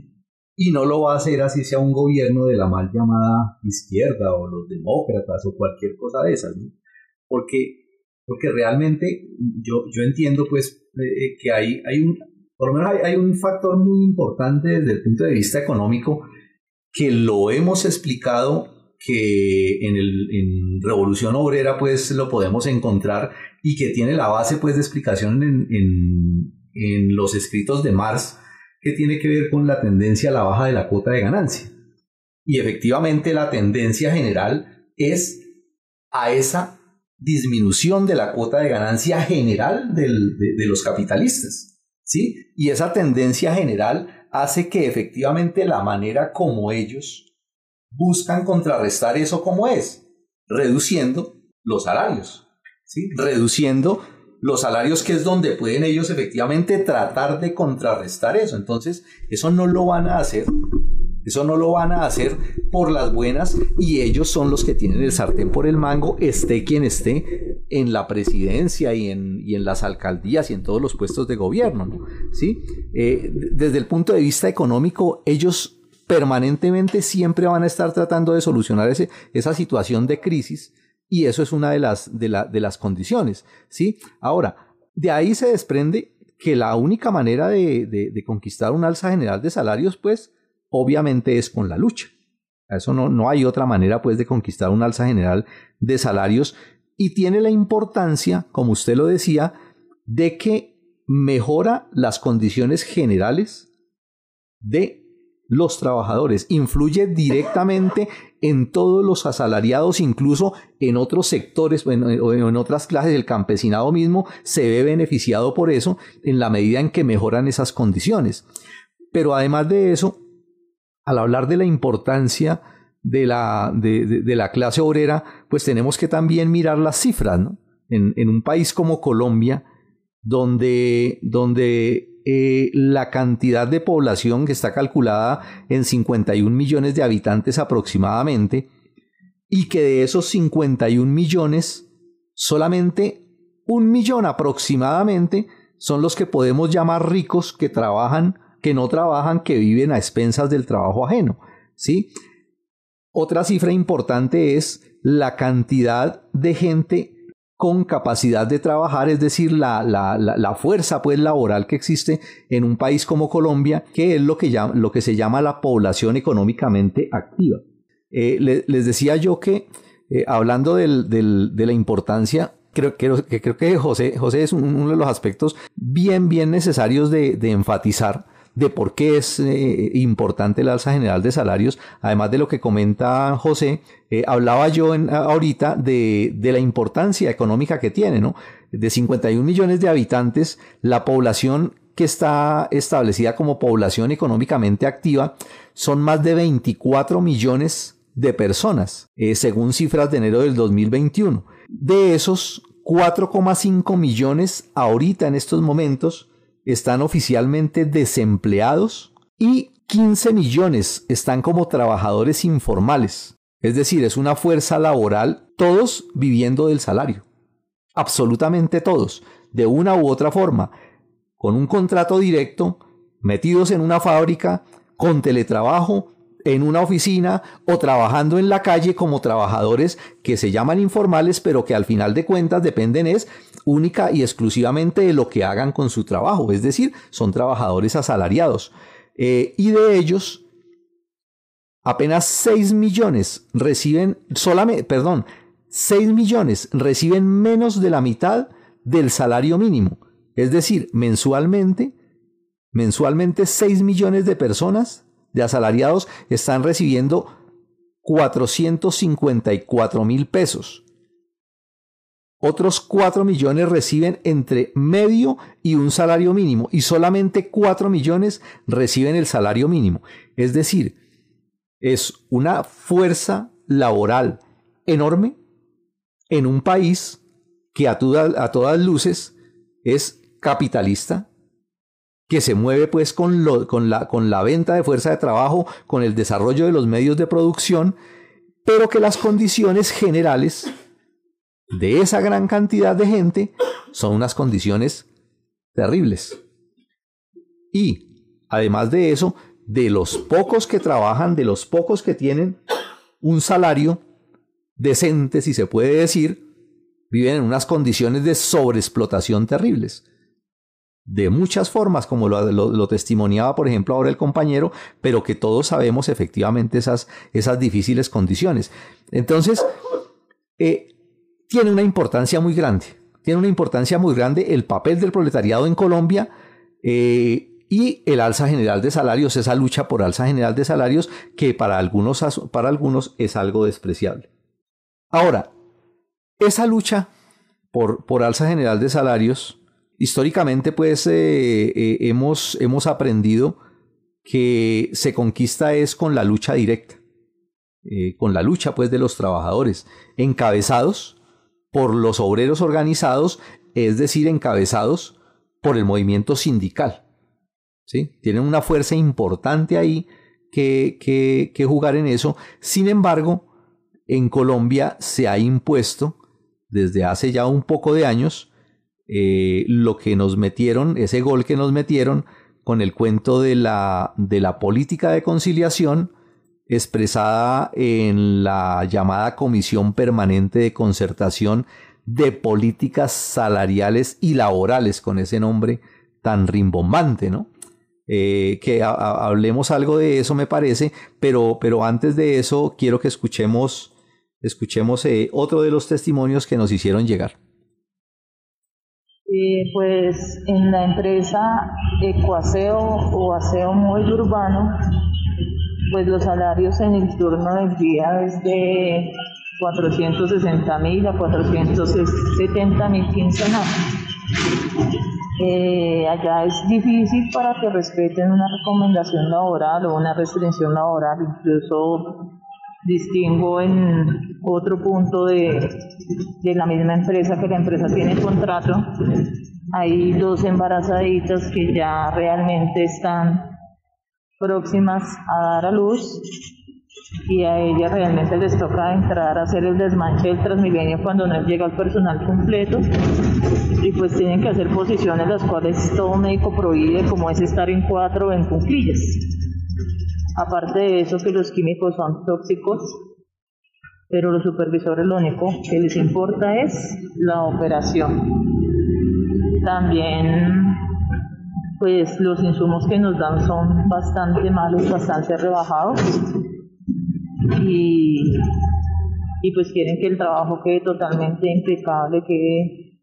y no lo va a hacer así sea un gobierno de la mal llamada izquierda o los demócratas o cualquier cosa de esas, porque, porque realmente yo, yo entiendo pues eh, que hay, hay un, por lo menos hay, hay, un factor muy importante desde el punto de vista económico que lo hemos explicado que en, el, Revolución Obrera pues lo podemos encontrar y que tiene la base pues de explicación en, en, en los escritos de Marx que tiene que ver con la tendencia a la baja de la cuota de ganancia. Y efectivamente la tendencia general es a esa disminución de la cuota de ganancia general de, de, los capitalistas. ¿sí? Y esa tendencia general hace que efectivamente la manera como ellos buscan contrarrestar eso como es, reduciendo los salarios, ¿sí? reduciendo los salarios, que es donde pueden ellos efectivamente tratar de contrarrestar eso. Entonces, eso no lo van a hacer. Eso no lo van a hacer por las buenas y ellos son los que tienen el sartén por el mango, esté quien esté en la presidencia y en, y en las alcaldías y en todos los puestos de gobierno. ¿Sí? Eh, desde el punto de vista económico, ellos permanentemente siempre van a estar tratando de solucionar ese, esa situación de crisis y eso es una de las, de, la, de las condiciones. ¿sí? Ahora, de ahí se desprende que la única manera de, de, de, conquistar un alza general de salarios, pues, obviamente es con la lucha. Eso no, no hay otra manera, pues, de conquistar un alza general de salarios y tiene la importancia, como usted lo decía, de que mejora las condiciones generales de los trabajadores, influye directamente en todos los asalariados, incluso en otros sectores o en, en, otras clases, el campesinado mismo se ve beneficiado por eso en la medida en que mejoran esas condiciones. Pero además de eso, al hablar de la importancia de la, de, la clase obrera, pues tenemos que también mirar las cifras. ¿no? En, en, un país como Colombia, donde, donde eh, la cantidad de población que está calculada en 51 millones de habitantes aproximadamente, y que de esos 51 millones, solamente un millón aproximadamente son los que podemos llamar ricos que trabajan, que no trabajan, que viven a expensas del trabajo ajeno. ¿sí? Otra cifra importante es la cantidad de gente con capacidad de trabajar, es decir, la, la, la, fuerza pues, laboral que existe en un país como Colombia, que es lo que, llama, lo que se llama la población económicamente activa. Eh, le, les decía yo que, eh, hablando de la importancia, creo, creo, creo que José, José es uno de los aspectos bien, bien necesarios de enfatizar de por qué es eh, importante el alza general de salarios, además de lo que comenta José, eh, hablaba yo en, ahorita de, de, la importancia económica que tiene, ¿no? De 51 millones de habitantes, la población que está establecida como población económicamente activa son más de 24 millones de personas, eh, según cifras de enero del 2021. De esos, 4,5 millones ahorita en estos momentos están oficialmente desempleados y 15 millones están como trabajadores informales. Es decir, es una fuerza laboral, todos viviendo del salario. Absolutamente todos, de una u otra forma, con un contrato directo, metidos en una fábrica, con teletrabajo, en una oficina o trabajando en la calle como trabajadores que se llaman informales, pero que al final de cuentas dependen es única y exclusivamente de lo que hagan con su trabajo, es decir, son trabajadores asalariados. Eh, y de ellos, apenas 6 millones reciben, solamente, perdón, 6 millones reciben menos de la mitad del salario mínimo. Es decir, mensualmente, mensualmente 6 millones de personas de asalariados están recibiendo 454 mil pesos. Otros 4 millones reciben entre medio y un salario mínimo y solamente 4 millones reciben el salario mínimo. Es decir, es una fuerza laboral enorme en un país que a, a todas luces es capitalista, que se mueve pues con, con, la, con la venta de fuerza de trabajo, con el desarrollo de los medios de producción, pero que las condiciones generales de esa gran cantidad de gente son unas condiciones terribles. Y además de eso, de los pocos que trabajan, de los pocos que tienen un salario decente, si se puede decir, viven en unas condiciones de sobreexplotación terribles de muchas formas, como lo, testimoniaba, por ejemplo, ahora el compañero, pero que todos sabemos efectivamente esas, esas difíciles condiciones. Entonces, eh, tiene una importancia muy grande, tiene una importancia muy grande el papel del proletariado en Colombia eh, y el alza general de salarios, esa lucha por alza general de salarios que para algunos, para algunos es algo despreciable. Ahora, esa lucha por, por alza general de salarios, históricamente pues eh, eh, hemos, hemos aprendido que se conquista es con la lucha directa, eh, con la lucha pues de los trabajadores, encabezados por los obreros organizados, es decir, encabezados por el movimiento sindical. ¿sí? Tienen una fuerza importante ahí que, que, que jugar en eso. Sin embargo, en Colombia se ha impuesto desde hace ya un poco de años eh, lo que nos metieron, ese gol que nos metieron con el cuento de la, de la política de conciliación expresada en la llamada Comisión Permanente de Concertación de Políticas Salariales y Laborales, con ese nombre tan rimbombante, ¿no? Eh, que hablemos algo de eso me parece, pero, pero antes de eso quiero que escuchemos, escuchemos eh, otro de los testimonios que nos hicieron llegar. Eh, pues en la empresa Ecoaseo o Aseo Móvil Urbano, pues los salarios en el turno del día es de 460 mil a 470 mil quincenales. Eh, allá es difícil para que respeten una recomendación laboral o una restricción laboral, incluso distingo en otro punto de, la misma empresa que la empresa tiene contrato. Hay dos embarazaditas que ya realmente están próximas a dar a luz y a ellas realmente les toca entrar a hacer el desmanche del Transmilenio cuando no llega el personal completo y pues tienen que hacer posiciones las cuales todo médico prohíbe como es estar en cuatro en cuclillas. Aparte de eso, que los químicos son tóxicos, pero los supervisores lo único que les importa es la operación. También, pues los insumos que nos dan son bastante malos, bastante rebajados. Y, y pues quieren que el trabajo quede totalmente impecable, quede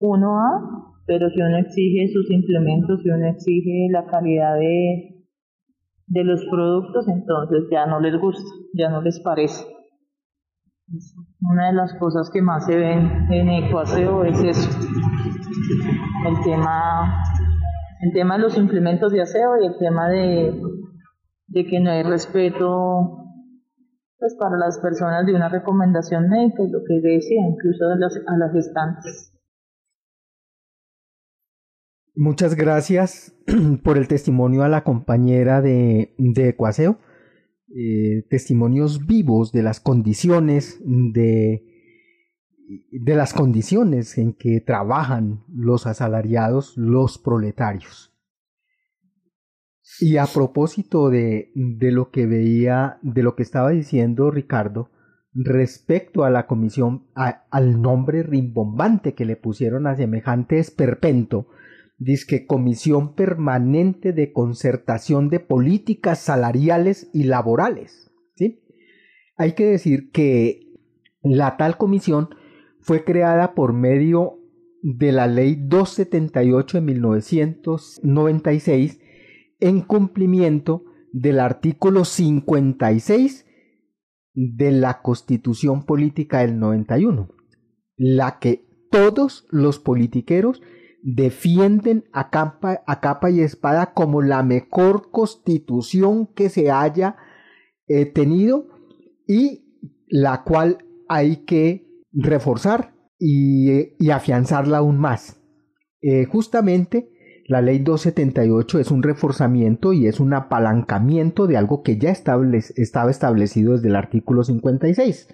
uno a, pero si uno exige sus implementos, si uno exige la calidad de de los productos, entonces ya no les gusta, ya no les parece. Una de las cosas que más se ven en Ecuaseo es eso, el tema, el tema de los implementos de aseo y el tema de, de que no hay respeto pues para las personas de una recomendación médica y lo que decía, incluso a las, a las gestantes. Muchas gracias por el testimonio a la compañera de, de Ecuaseo. Eh, testimonios vivos de las condiciones de, de las condiciones en que trabajan los asalariados, los proletarios. Y a propósito de, de lo que veía, de lo que estaba diciendo Ricardo, respecto a la comisión, al nombre rimbombante que le pusieron a semejante esperpento, dice Comisión Permanente de Concertación de Políticas Salariales y Laborales. ¿sí? Hay que decir que la tal comisión fue creada por medio de la Ley 278 de 1996 en cumplimiento del artículo 56 de la Constitución Política del 91, la que todos los politiqueros defienden a capa, a capa y espada como la mejor constitución que se haya eh, tenido y la cual hay que reforzar y, afianzarla aún más. Eh, justamente la ley 278 es un reforzamiento y es un apalancamiento de algo que ya estaba establecido desde el artículo 56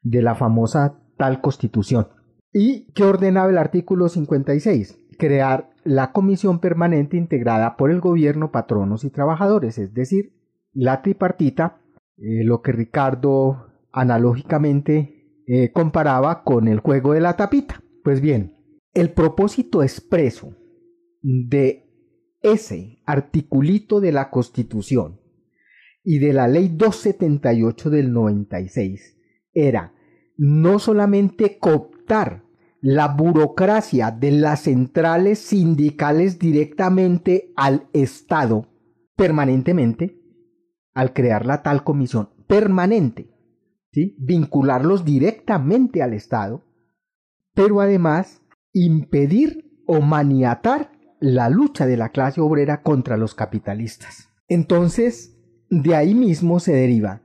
de la famosa tal constitución. ¿Y qué ordenaba el artículo 56? Crear la comisión permanente integrada por el gobierno, patronos y trabajadores, es decir, la tripartita, eh, lo que Ricardo analógicamente eh, comparaba con el juego de la tapita. Pues bien, el propósito expreso de ese articulito de la Constitución y de la Ley 278 del 96 era no solamente cooptar la burocracia de las centrales sindicales directamente al Estado permanentemente, al crear la tal comisión permanente, ¿sí? vincularlos directamente al Estado, pero además impedir o maniatar la lucha de la clase obrera contra los capitalistas. Entonces, de ahí mismo se deriva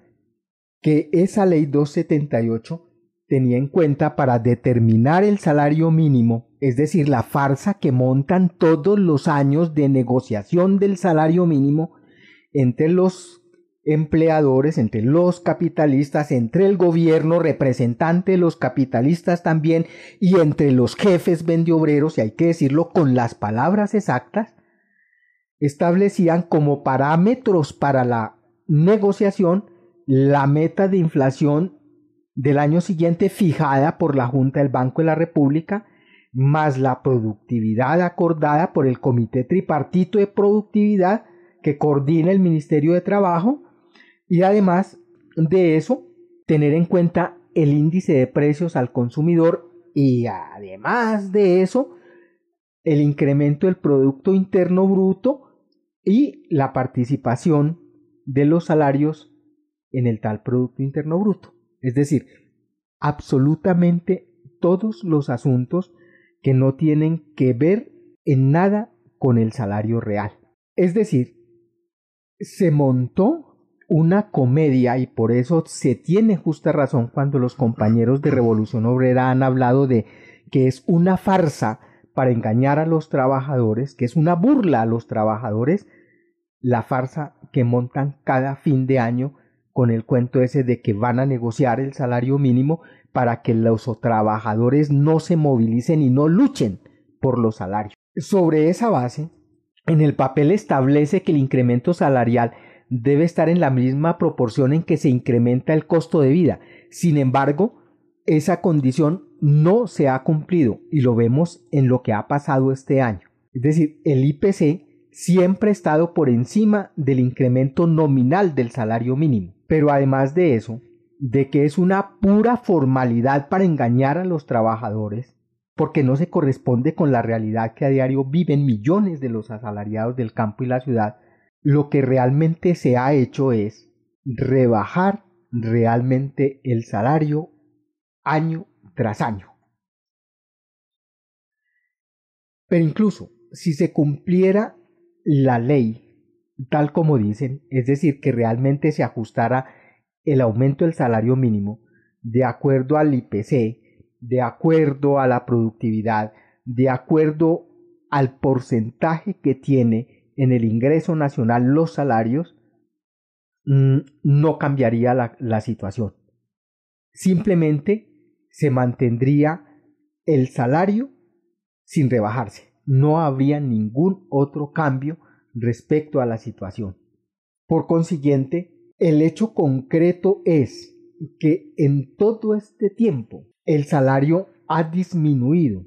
que esa ley 278 tenía en cuenta para determinar el salario mínimo, es decir, la farsa que montan todos los años de negociación del salario mínimo entre los empleadores, entre los capitalistas, entre el gobierno representante de los capitalistas también y entre los jefes vendiobreros, y hay que decirlo con las palabras exactas, establecían como parámetros para la negociación la meta de inflación del año siguiente fijada por la Junta del Banco de la República, más la productividad acordada por el Comité Tripartito de Productividad que coordina el Ministerio de Trabajo, y además de eso, tener en cuenta el índice de precios al consumidor y además de eso, el incremento del Producto Interno Bruto y la participación de los salarios en el tal Producto Interno Bruto. Es decir, absolutamente todos los asuntos que no tienen que ver en nada con el salario real. Es decir, se montó una comedia y por eso se tiene justa razón cuando los compañeros de Revolución Obrera han hablado de que es una farsa para engañar a los trabajadores, que es una burla a los trabajadores, la farsa que montan cada fin de año con el cuento ese de que van a negociar el salario mínimo para que los trabajadores no se movilicen y no luchen por los salarios. Sobre esa base, en el papel establece que el incremento salarial debe estar en la misma proporción en que se incrementa el costo de vida. Sin embargo, esa condición no se ha cumplido y lo vemos en lo que ha pasado este año. Es decir, el IPC siempre ha estado por encima del incremento nominal del salario mínimo. Pero además de eso, de que es una pura formalidad para engañar a los trabajadores, porque no se corresponde con la realidad que a diario viven millones de los asalariados del campo y la ciudad, lo que realmente se ha hecho es rebajar realmente el salario año tras año. Pero incluso si se cumpliera la ley tal como dicen, es decir, que realmente se ajustara el aumento del salario mínimo de acuerdo al IPC, de acuerdo a la productividad, de acuerdo al porcentaje que tiene en el ingreso nacional los salarios, mm, no cambiaría la, situación. Simplemente se mantendría el salario sin rebajarse. No habría ningún otro cambio respecto a la situación. Por consiguiente, el hecho concreto es que en todo este tiempo el salario ha disminuido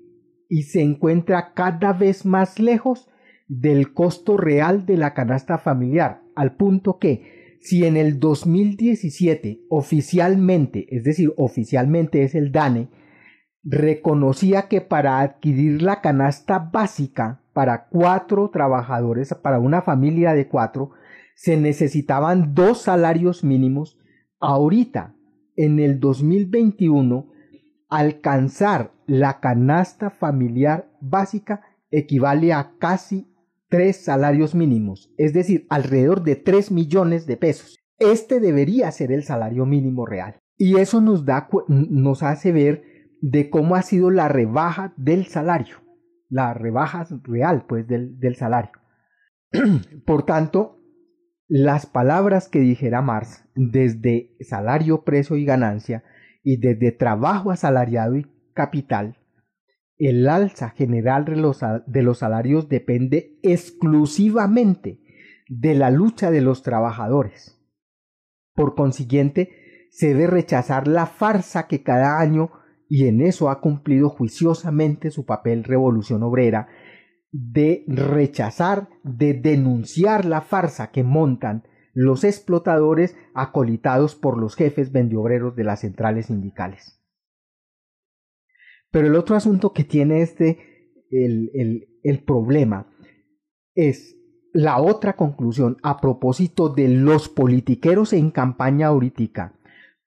y se encuentra cada vez más lejos del costo real de la canasta familiar, al punto que si en el 2017 oficialmente, es decir, oficialmente es el DANE, reconocía que para adquirir la canasta básica para cuatro trabajadores, para una familia de cuatro, se necesitaban dos salarios mínimos. Ahorita, en el 2021, alcanzar la canasta familiar básica equivale a casi tres salarios mínimos, es decir, alrededor de tres millones de pesos. Este debería ser el salario mínimo real. Y eso nos, da, nos hace ver de cómo ha sido la rebaja del salario, la rebaja real pues del, del salario. Por tanto, las palabras que dijera Marx desde salario, precio y ganancia y desde trabajo asalariado y capital, el alza general de los, salarios depende exclusivamente de la lucha de los trabajadores. Por consiguiente, se debe rechazar la farsa que cada año, y en eso ha cumplido juiciosamente su papel Revolución Obrera, de rechazar, de denunciar la farsa que montan los explotadores acolitados por los jefes vendiobreros de las centrales sindicales. Pero el otro asunto que tiene este, el, el, el problema, es la otra conclusión a propósito de los politiqueros en campaña ahorita,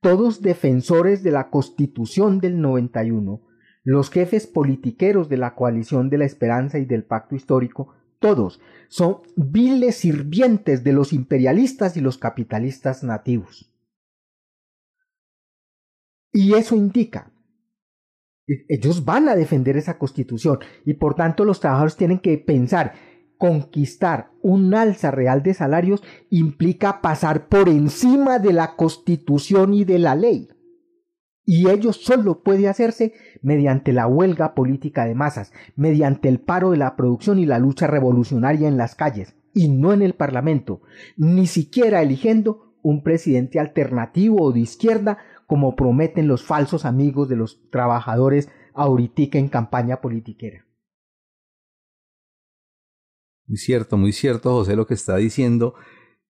todos defensores de la Constitución del 91, los jefes politiqueros de la coalición de la esperanza y del pacto histórico, todos son viles sirvientes de los imperialistas y los capitalistas nativos. Y eso indica ellos van a defender esa constitución y por tanto los trabajadores tienen que pensar conquistar un alza real de salarios implica pasar por encima de la constitución y de la ley. Y ello solo puede hacerse mediante la huelga política de masas, mediante el paro de la producción y la lucha revolucionaria en las calles, y no en el Parlamento, ni siquiera eligiendo un presidente alternativo o de izquierda como prometen los falsos amigos de los trabajadores ahorita en campaña politiquera. Muy cierto, muy cierto, José, lo que está diciendo.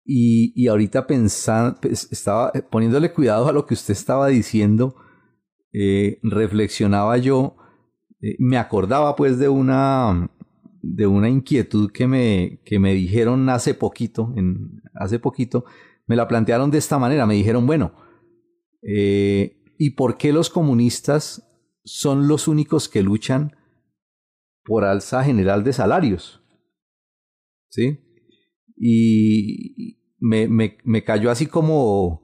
Y, y ahorita pensando, pues, estaba poniéndole cuidado a lo que usted estaba diciendo, eh, reflexionaba yo, eh, me acordaba pues de una, de una inquietud que me, que me dijeron hace poquito, hace poquito, me la plantearon de esta manera, me dijeron, bueno, eh, ¿Y por qué los comunistas son los únicos que luchan por alza general de salarios? ¿Sí? Y me, me, me cayó así como,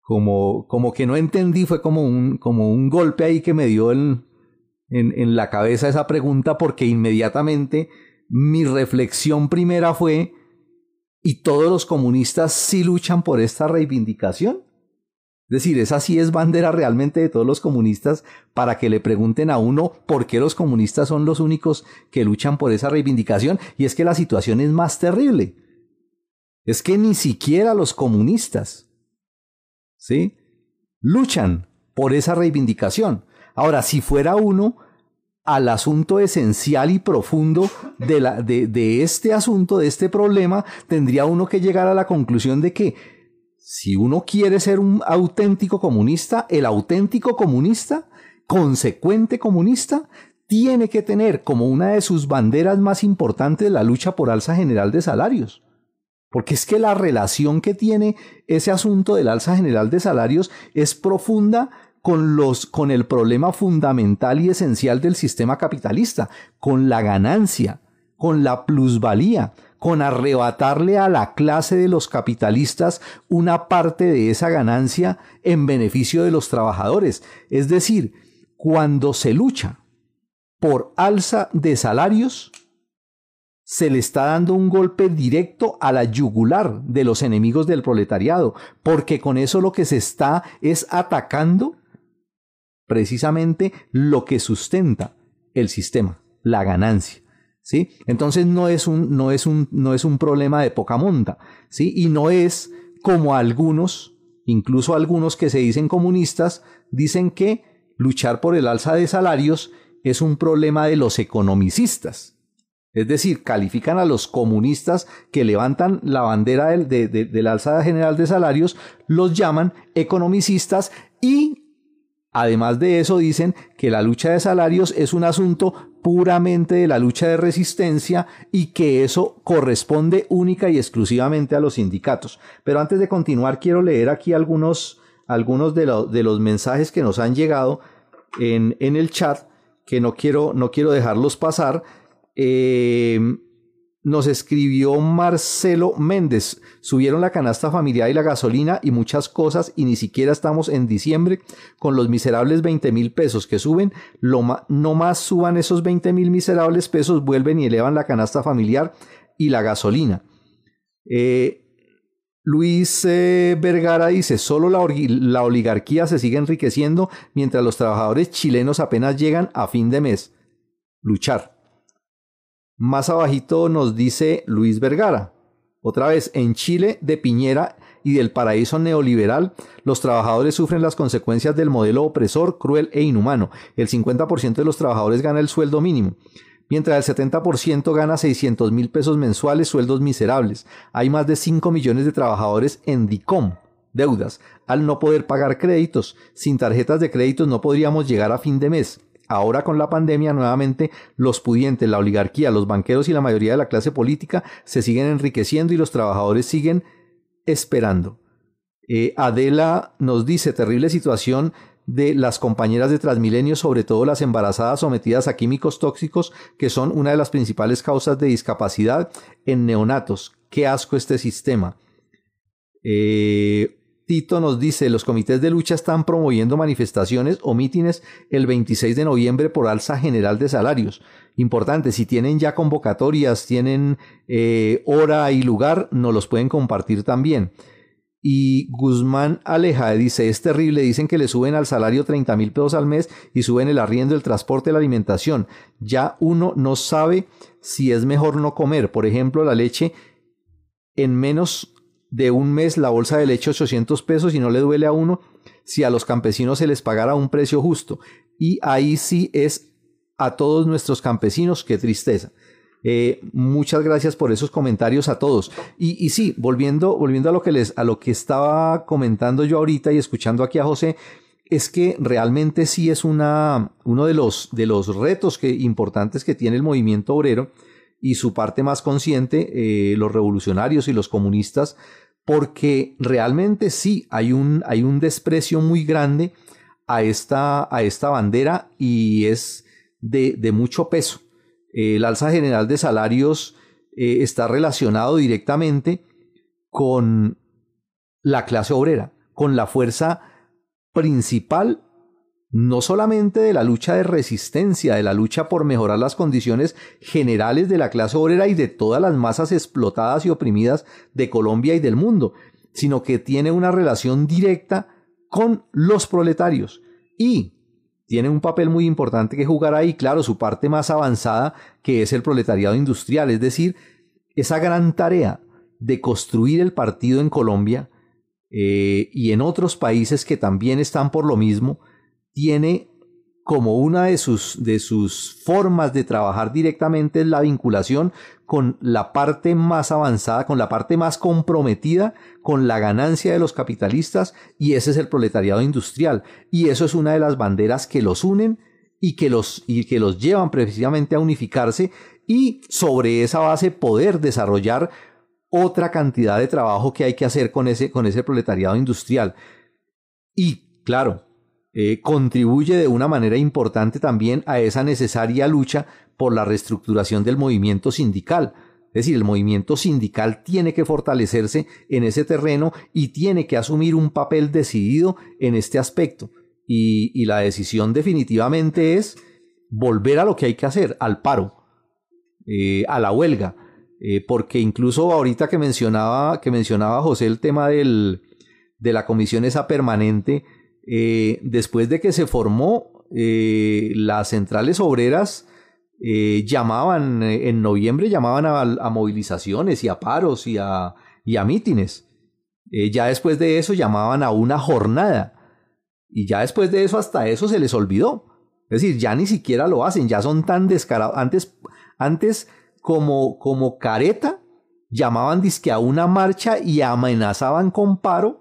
como, como que no entendí, fue como un, como un golpe ahí que me dio en, en la cabeza esa pregunta porque inmediatamente mi reflexión primera fue, ¿y todos los comunistas sí luchan por esta reivindicación? Decir, esa sí es bandera realmente de todos los comunistas para que le pregunten a uno por qué los comunistas son los únicos que luchan por esa reivindicación. Y es que la situación es más terrible. Es que ni siquiera los comunistas, ¿sí? Luchan por esa reivindicación. Ahora, si fuera uno al asunto esencial y profundo de este asunto, de este problema, tendría uno que llegar a la conclusión de que si uno quiere ser un auténtico comunista, el auténtico comunista, consecuente comunista, tiene que tener como una de sus banderas más importantes la lucha por alza general de salarios. Porque es que la relación que tiene ese asunto del alza general de salarios es profunda con, los, con el problema fundamental y esencial del sistema capitalista, con la ganancia, con la plusvalía, con arrebatarle a la clase de los capitalistas una parte de esa ganancia en beneficio de los trabajadores. Es decir, cuando se lucha por alza de salarios, se le está dando un golpe directo a la yugular de los enemigos del proletariado, porque con eso lo que se está es atacando precisamente lo que sustenta el sistema, la ganancia. ¿Sí? Entonces no es un, no es un, no es un problema de poca monta, ¿sí? Y no es como algunos, incluso algunos que se dicen comunistas, dicen que luchar por el alza de salarios es un problema de los economicistas. Es decir, califican a los comunistas que levantan la bandera del, de, de, la alzada general de salarios, los llaman economicistas y además de eso dicen que la lucha de salarios es un asunto puramente de la lucha de resistencia y que eso corresponde única y exclusivamente a los sindicatos. Pero antes de continuar quiero leer aquí algunos, algunos de, los mensajes que nos han llegado en, en el chat que no quiero, no quiero dejarlos pasar. Eh, nos escribió Marcelo Méndez. Subieron la canasta familiar y la gasolina y muchas cosas y ni siquiera estamos en diciembre con los miserables 20 mil pesos que suben. No más suban esos 20 mil miserables pesos, vuelven y elevan la canasta familiar y la gasolina. Eh, Luis eh, Vergara dice, solo la, oligarquía se sigue enriqueciendo mientras los trabajadores chilenos apenas llegan a fin de mes. Luchar. Más abajito nos dice Luis Vergara. Otra vez, en Chile de Piñera y del paraíso neoliberal, los trabajadores sufren las consecuencias del modelo opresor, cruel e inhumano. El 50% de los trabajadores gana el sueldo mínimo mientras el 70% gana 600 mil pesos mensuales, sueldos miserables. Hay más de 5 millones de trabajadores en DICOM, deudas, al no poder pagar créditos. Sin tarjetas de créditos no podríamos llegar a fin de mes. Ahora con la pandemia nuevamente los pudientes, la oligarquía, los banqueros y la mayoría de la clase política se siguen enriqueciendo y los trabajadores siguen esperando. Eh, Adela nos dice, terrible situación de las compañeras de Transmilenio, sobre todo las embarazadas sometidas a químicos tóxicos, que son una de las principales causas de discapacidad en neonatos. Qué asco este sistema. Eh, Tito nos dice, los comités de lucha están promoviendo manifestaciones o mítines el 26 de noviembre por alza general de salarios. Importante, si tienen ya convocatorias, tienen eh, hora y lugar, nos los pueden compartir también. Y Guzmán Aleja dice, es terrible, dicen que le suben al salario 30 mil pesos al mes y suben el arriendo, el transporte, la alimentación. Ya uno no sabe si es mejor no comer. Por ejemplo, la leche en menos de un mes, la bolsa de leche 800 pesos y no le duele a uno si a los campesinos se les pagara un precio justo. Y ahí sí es a todos nuestros campesinos, qué tristeza. Eh, muchas gracias por esos comentarios a todos. Y, y, sí, volviendo, volviendo a lo que les, a lo que estaba comentando yo ahorita y escuchando aquí a José, es que realmente sí es una, uno de los, de los retos que, importantes que tiene el movimiento obrero y su parte más consciente, eh, los revolucionarios y los comunistas, porque realmente sí hay un, hay un desprecio muy grande a esta, a esta bandera y es de, de mucho peso. El alza general de salarios eh, está relacionado directamente con la clase obrera, con la fuerza principal no solamente de la lucha de resistencia, de la lucha por mejorar las condiciones generales de la clase obrera y de todas las masas explotadas y oprimidas de Colombia y del mundo, sino que tiene una relación directa con los proletarios. Y tiene un papel muy importante que jugar ahí, claro, su parte más avanzada, que es el proletariado industrial, es decir, esa gran tarea de construir el partido en Colombia eh, y en otros países que también están por lo mismo, tiene como una de sus, de sus formas de trabajar directamente es la vinculación con la parte más avanzada, con la parte más comprometida con la ganancia de los capitalistas y ese es el proletariado industrial. Y eso es una de las banderas que los unen y que los, y que los llevan precisamente a unificarse y sobre esa base poder desarrollar otra cantidad de trabajo que hay que hacer con ese, con ese proletariado industrial. Y claro, eh, contribuye de una manera importante también a esa necesaria lucha por la reestructuración del movimiento sindical. Es decir, el movimiento sindical tiene que fortalecerse en ese terreno y tiene que asumir un papel decidido en este aspecto. Y, la decisión definitivamente es volver a lo que hay que hacer, al paro, eh, a la huelga. Eh, porque incluso ahorita que mencionaba, que mencionaba José el tema del, de la comisión esa permanente, eh, después de que se formó, eh, las centrales obreras eh, llamaban, en noviembre llamaban a, movilizaciones y a paros y a, y mítines. Ya después de eso llamaban a una jornada. Y ya después de eso hasta eso se les olvidó. Es decir, ya ni siquiera lo hacen, ya son tan descarados. Antes, antes como, como careta, llamaban disque a una marcha y amenazaban con paro,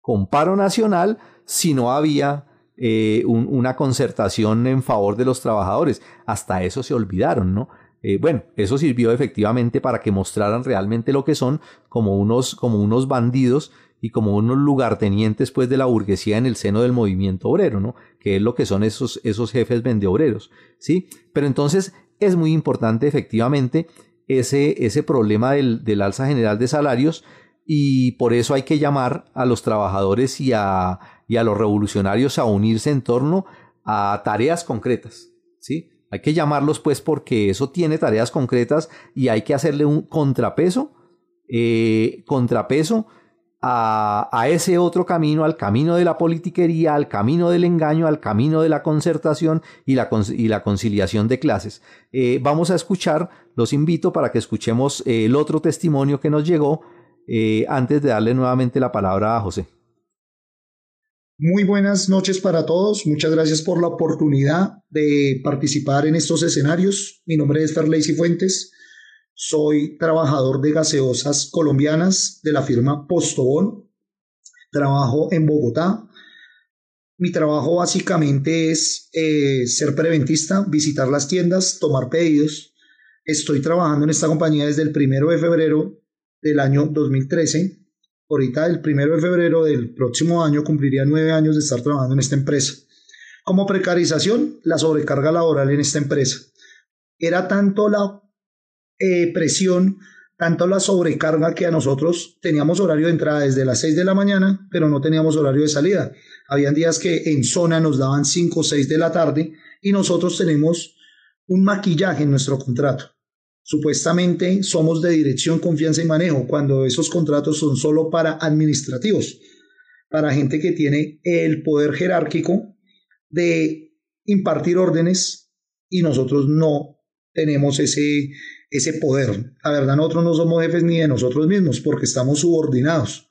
con paro nacional, si no había eh, una concertación en favor de los trabajadores. Hasta eso se olvidaron, ¿no? Eh, bueno, eso sirvió efectivamente para que mostraran realmente lo que son como unos, como unos bandidos y como unos lugartenientes pues de la burguesía en el seno del movimiento obrero, ¿no? Que es lo que son esos, esos jefes vendeobreros, ¿sí? Pero entonces es muy importante efectivamente ese, ese problema del, del alza general de salarios y por eso hay que llamar a los trabajadores y a, y a los revolucionarios a unirse en torno a tareas concretas, ¿sí? Hay que llamarlos pues porque eso tiene tareas concretas y hay que hacerle un contrapeso, eh, contrapeso a, ese otro camino, al camino de la politiquería, al camino del engaño, al camino de la concertación y la, conciliación de clases. Eh, vamos a escuchar, los invito para que escuchemos eh, el otro testimonio que nos llegó antes de darle nuevamente la palabra a José. Muy buenas noches para todos. Muchas gracias por la oportunidad de participar en estos escenarios. Mi nombre es Ferley Fuentes. Soy trabajador de gaseosas colombianas de la firma Postobón. Trabajo en Bogotá. Mi trabajo básicamente es eh, ser preventista, visitar las tiendas, tomar pedidos. Estoy trabajando en esta compañía desde el primero de febrero del año 2013 ahorita el primero de febrero del próximo año cumpliría nueve años de estar trabajando en esta empresa. Como precarización, la sobrecarga laboral en esta empresa. Era tanto la eh, presión, tanto la sobrecarga que a nosotros teníamos horario de entrada desde las 6 de la mañana, pero no teníamos horario de salida. Habían días que en zona nos daban 5 o 6 de la tarde y nosotros tenemos un maquillaje en nuestro contrato. Supuestamente somos de dirección, confianza y manejo, cuando esos contratos son solo para administrativos, para gente que tiene el poder jerárquico de impartir órdenes y nosotros no tenemos ese, ese poder. La verdad, nosotros no somos jefes ni de nosotros mismos porque estamos subordinados.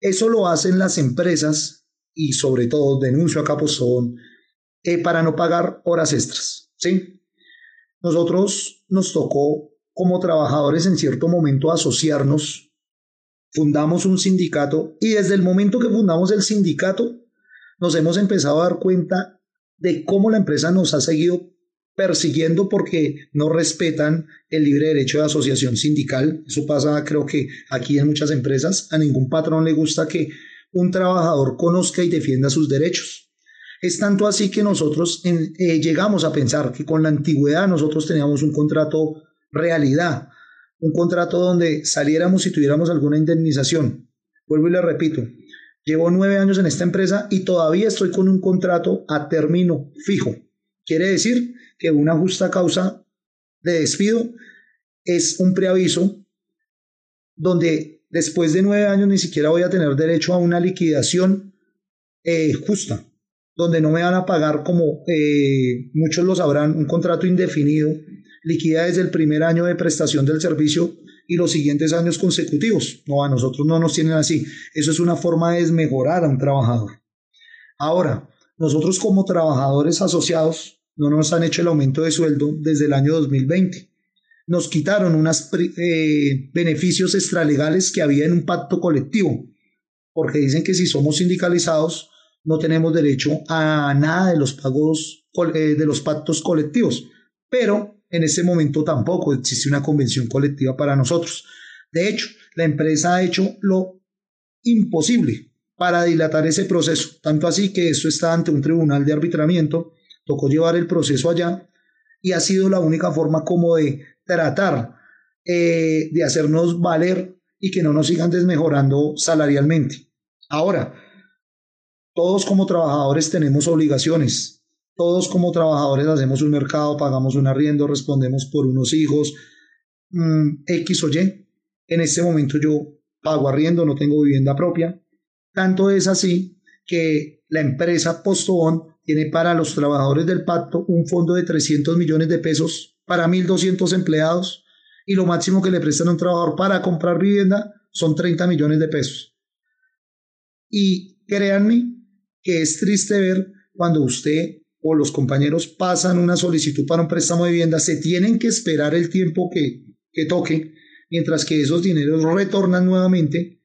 Eso lo hacen las empresas y sobre todo, denuncio a Capozón, eh, para no pagar horas extras. ¿sí? Nosotros nos tocó como trabajadores en cierto momento asociarnos, fundamos un sindicato y desde el momento que fundamos el sindicato nos hemos empezado a dar cuenta de cómo la empresa nos ha seguido persiguiendo porque no respetan el libre derecho de asociación sindical. Eso pasa creo que aquí en muchas empresas. A ningún patrón le gusta que un trabajador conozca y defienda sus derechos. Es tanto así que nosotros eh, llegamos a pensar que con la antigüedad nosotros teníamos un contrato realidad, un contrato donde saliéramos y tuviéramos alguna indemnización. Vuelvo y le repito, llevo nueve años en esta empresa y todavía estoy con un contrato a término fijo. Quiere decir que una justa causa de despido es un preaviso donde después de nueve años ni siquiera voy a tener derecho a una liquidación eh, justa donde no me van a pagar como eh, muchos lo sabrán, un contrato indefinido, liquida desde el primer año de prestación del servicio y los siguientes años consecutivos. No, a nosotros no nos tienen así. Eso es una forma de desmejorar a un trabajador. Ahora, nosotros como trabajadores asociados no nos han hecho el aumento de sueldo desde el año 2020. Nos quitaron unos eh, beneficios extralegales que había en un pacto colectivo, porque dicen que si somos sindicalizados, no tenemos derecho a nada de los pagos eh, de los pactos colectivos, pero en ese momento tampoco existe una convención colectiva para nosotros. De hecho, la empresa ha hecho lo imposible para dilatar ese proceso, tanto así que eso está ante un tribunal de arbitramiento, tocó llevar el proceso allá y ha sido la única forma como de tratar eh, de hacernos valer y que no nos sigan desmejorando salarialmente. Ahora, todos como trabajadores tenemos obligaciones. Todos como trabajadores hacemos un mercado, pagamos un arriendo, respondemos por unos hijos, mm, X o Y. En este momento yo pago arriendo, no tengo vivienda propia. Tanto es así que la empresa Postobón tiene para los trabajadores del pacto un fondo de 300 millones de pesos para 1.200 empleados y lo máximo que le prestan a un trabajador para comprar vivienda son 30 millones de pesos. Y créanme que es triste ver cuando usted o los compañeros pasan una solicitud para un préstamo de vivienda, se tienen que esperar el tiempo que, que toque, mientras que esos dineros retornan nuevamente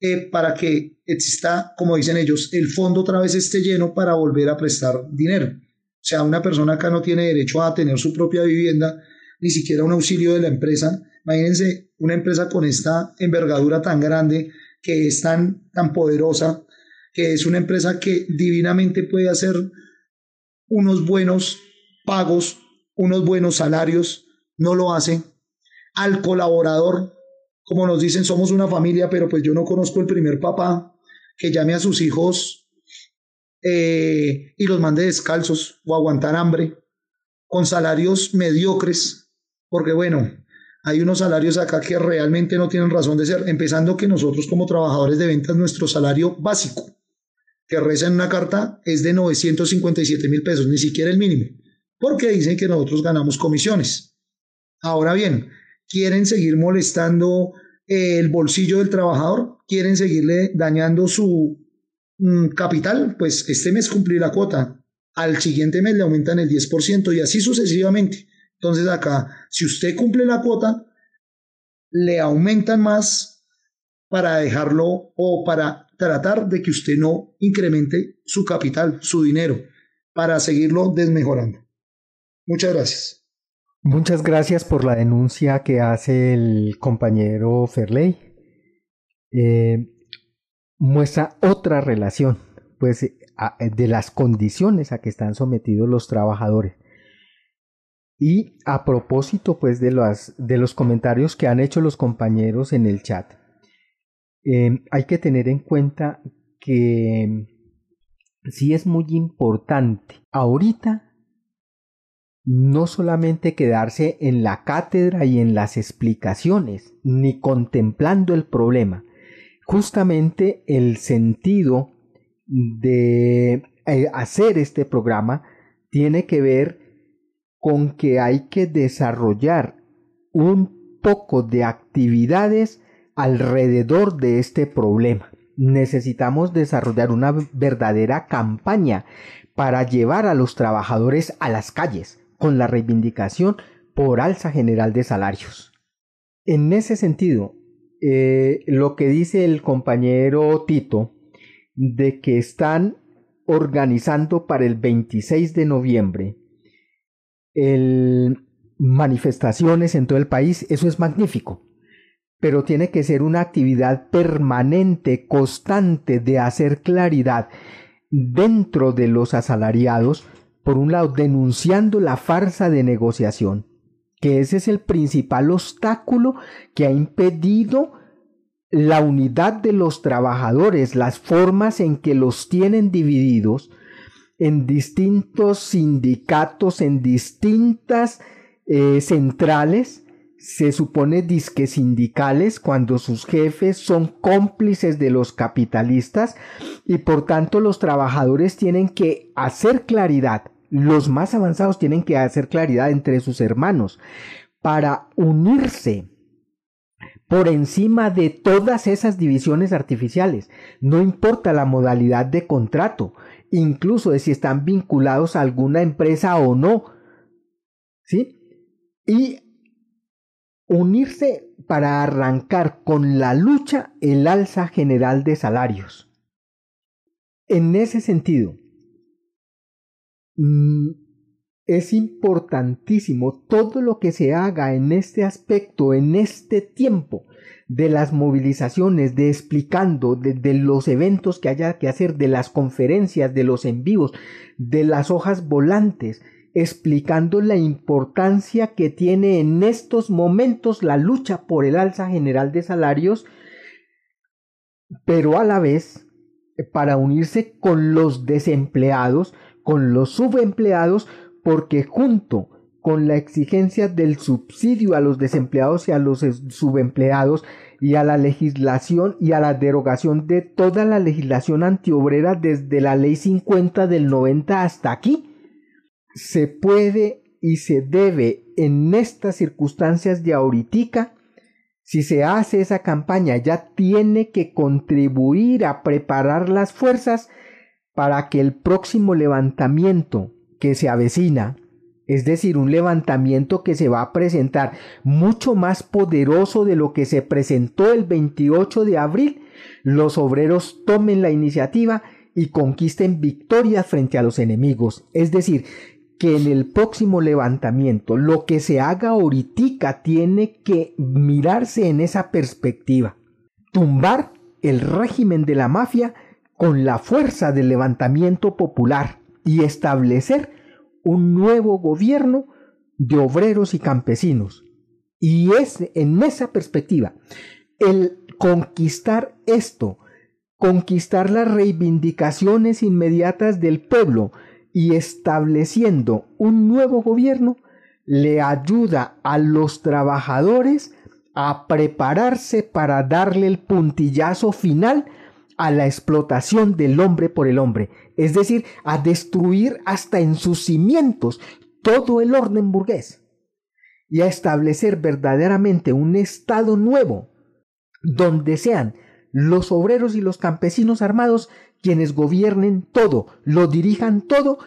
eh, para que exista, como dicen ellos, el fondo otra vez esté lleno para volver a prestar dinero. O sea, una persona acá no tiene derecho a tener su propia vivienda, ni siquiera un auxilio de la empresa. Imagínense una empresa con esta envergadura tan grande, que es tan, tan poderosa, que es una empresa que divinamente puede hacer unos buenos pagos, unos buenos salarios, no lo hace. Al colaborador, como nos dicen, somos una familia, pero pues yo no conozco el primer papá que llame a sus hijos eh, y los mande descalzos o aguantar hambre, con salarios mediocres, porque bueno, hay unos salarios acá que realmente no tienen razón de ser, empezando que nosotros como trabajadores de ventas, nuestro salario básico que reza en una carta es de 957 mil pesos, ni siquiera el mínimo, porque dicen que nosotros ganamos comisiones. Ahora bien, quieren seguir molestando el bolsillo del trabajador, quieren seguirle dañando su mm, capital, pues este mes cumplí la cuota, al siguiente mes le aumentan el 10% y así sucesivamente. Entonces acá, si usted cumple la cuota, le aumentan más para dejarlo o para tratar de que usted no incremente su capital, su dinero, para seguirlo desmejorando. Muchas gracias. Muchas gracias por la denuncia que hace el compañero Ferley. Eh, muestra otra relación, pues, de las condiciones a que están sometidos los trabajadores. Y a propósito, pues, de, de los comentarios que han hecho los compañeros en el chat. Em, hay que tener en cuenta que sí es muy importante ahorita no solamente quedarse en la cátedra y en las explicaciones, ni contemplando el problema. Justamente el sentido de eh, hacer este programa tiene que ver con que hay que desarrollar un poco de actividades alrededor de este problema. Necesitamos desarrollar una verdadera campaña para llevar a los trabajadores a las calles con la reivindicación por alza general de salarios. En ese sentido, eh, lo que dice el compañero Tito de que están organizando para el 26 de noviembre el manifestaciones en todo el país, eso es magnífico pero tiene que ser una actividad permanente, constante de hacer claridad dentro de los asalariados, por un lado, denunciando la farsa de negociación, que ese es el principal obstáculo que ha impedido la unidad de los trabajadores, las formas en que los tienen divididos en distintos sindicatos, en distintas eh, centrales, se supone disque sindicales cuando sus jefes son cómplices de los capitalistas y por tanto los trabajadores tienen que hacer claridad, los más avanzados tienen que hacer claridad entre sus hermanos para unirse por encima de todas esas divisiones artificiales. No importa la modalidad de contrato, incluso de si están vinculados a alguna empresa o no. ¿Sí? Y unirse para arrancar con la lucha el alza general de salarios. En ese sentido, mm, es importantísimo todo lo que se haga en este aspecto, en este tiempo de las movilizaciones, de explicando, de, los eventos que haya que hacer, de las conferencias, de los envíos, de las hojas volantes, explicando la importancia que tiene en estos momentos la lucha por el alza general de salarios, pero a la vez para unirse con los desempleados, con los subempleados, porque junto con la exigencia del subsidio a los desempleados y a los subempleados, y a la legislación y a la derogación de toda la legislación antiobrera desde la ley 50 del 90 hasta aquí, se puede y se debe en estas circunstancias de ahorita, si se hace esa campaña, ya tiene que contribuir a preparar las fuerzas para que el próximo levantamiento que se avecina, es decir, un levantamiento que se va a presentar mucho más poderoso de lo que se presentó el 28 de abril, los obreros tomen la iniciativa y conquisten victorias frente a los enemigos. Es decir, que en el próximo levantamiento lo que se haga ahorita tiene que mirarse en esa perspectiva. Tumbar el régimen de la mafia con la fuerza del levantamiento popular y establecer un nuevo gobierno de obreros y campesinos. Y es en esa perspectiva el conquistar esto, conquistar las reivindicaciones inmediatas del pueblo, y estableciendo un nuevo gobierno le ayuda a los trabajadores a prepararse para darle el puntillazo final a la explotación del hombre por el hombre, es decir, a destruir hasta en sus cimientos todo el orden burgués y a establecer verdaderamente un Estado nuevo donde sean los obreros y los campesinos armados quienes gobiernen todo, lo dirijan todo,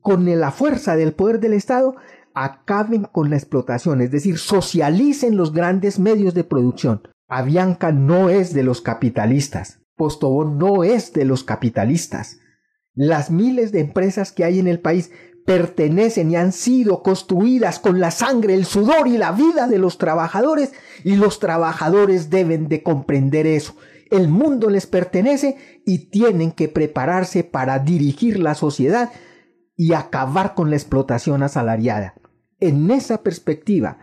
con la fuerza del poder del Estado, acaben con la explotación, es decir, socialicen los grandes medios de producción. Avianca no es de los capitalistas, Postobón no es de los capitalistas. Las miles de empresas que hay en el país pertenecen y han sido construidas con la sangre, el sudor y la vida de los trabajadores y los trabajadores deben de comprender eso el mundo les pertenece y tienen que prepararse para dirigir la sociedad y acabar con la explotación asalariada. En esa perspectiva,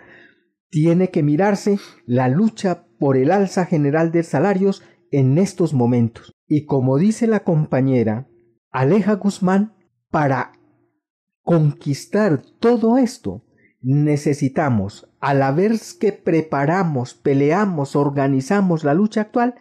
tiene que mirarse la lucha por el alza general de salarios en estos momentos. Y como dice la compañera Aleja Guzmán, para conquistar todo esto, necesitamos, a la vez que preparamos, peleamos, organizamos la lucha actual,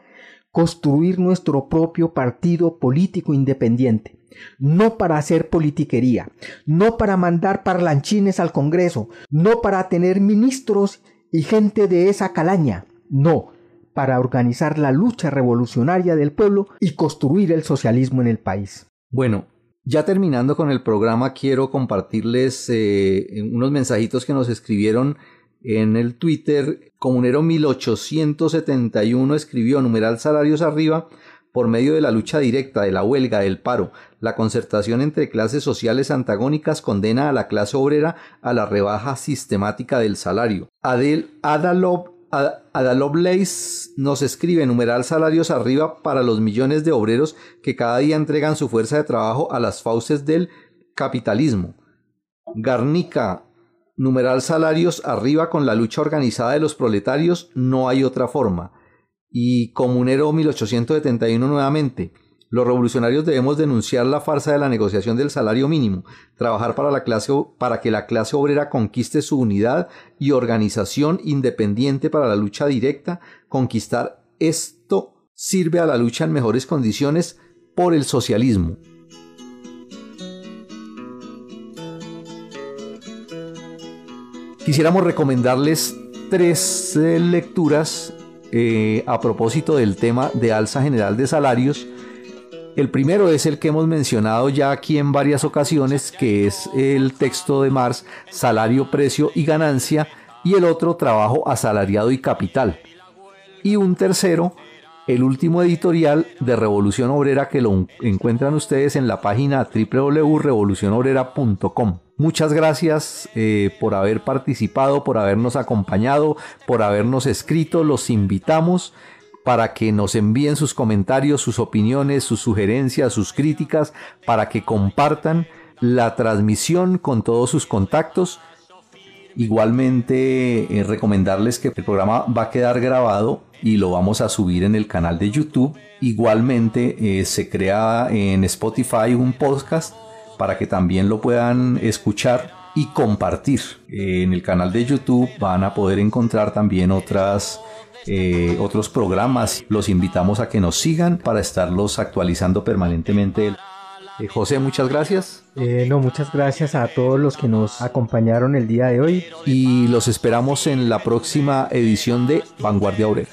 construir nuestro propio partido político independiente, no para hacer politiquería, no para mandar parlanchines al Congreso, no para tener ministros y gente de esa calaña, no, para organizar la lucha revolucionaria del pueblo y construir el socialismo en el país. Bueno, ya terminando con el programa, quiero compartirles eh, unos mensajitos que nos escribieron en el Twitter, Comunero 1871 escribió numeral salarios arriba por medio de la lucha directa, de la huelga, del paro, la concertación entre clases sociales antagónicas condena a la clase obrera a la rebaja sistemática del salario. Adel, Adalob, nos escribe numeral salarios arriba para los millones de obreros que cada día entregan su fuerza de trabajo a las fauces del capitalismo. Garnica, numeral salarios arriba con la lucha organizada de los proletarios, no hay otra forma. Y Comunero 1871 nuevamente. Los revolucionarios debemos denunciar la farsa de la negociación del salario mínimo, trabajar para, la clase, para que la clase obrera conquiste su unidad y organización independiente para la lucha directa, conquistar esto sirve a la lucha en mejores condiciones por el socialismo. Quisiéramos recomendarles tres eh, lecturas eh, a propósito del tema de alza general de salarios. El primero es el que hemos mencionado ya aquí en varias ocasiones, que es el texto de Marx, Salario, Precio y Ganancia, y el otro, Trabajo asalariado y capital. Y un tercero, el último editorial de Revolución Obrera que lo encuentran ustedes en la página www.revolucionobrera.com. Muchas gracias eh, por haber participado, por habernos acompañado, por habernos escrito. Los invitamos para que nos envíen sus comentarios, sus opiniones, sus sugerencias, sus críticas, para que compartan la transmisión con todos sus contactos. Igualmente, eh, recomendarles que el programa va a quedar grabado y lo vamos a subir en el canal de YouTube. Igualmente, eh, se crea en Spotify un podcast para que también lo puedan escuchar y compartir. En el canal de YouTube van a poder encontrar también otras eh, otros programas. Los invitamos a que nos sigan para estarlos actualizando permanentemente. Eh, José, muchas gracias. Eh, no, muchas gracias a todos los que nos acompañaron el día de hoy. Y los esperamos en la próxima edición de Vanguardia Obrera.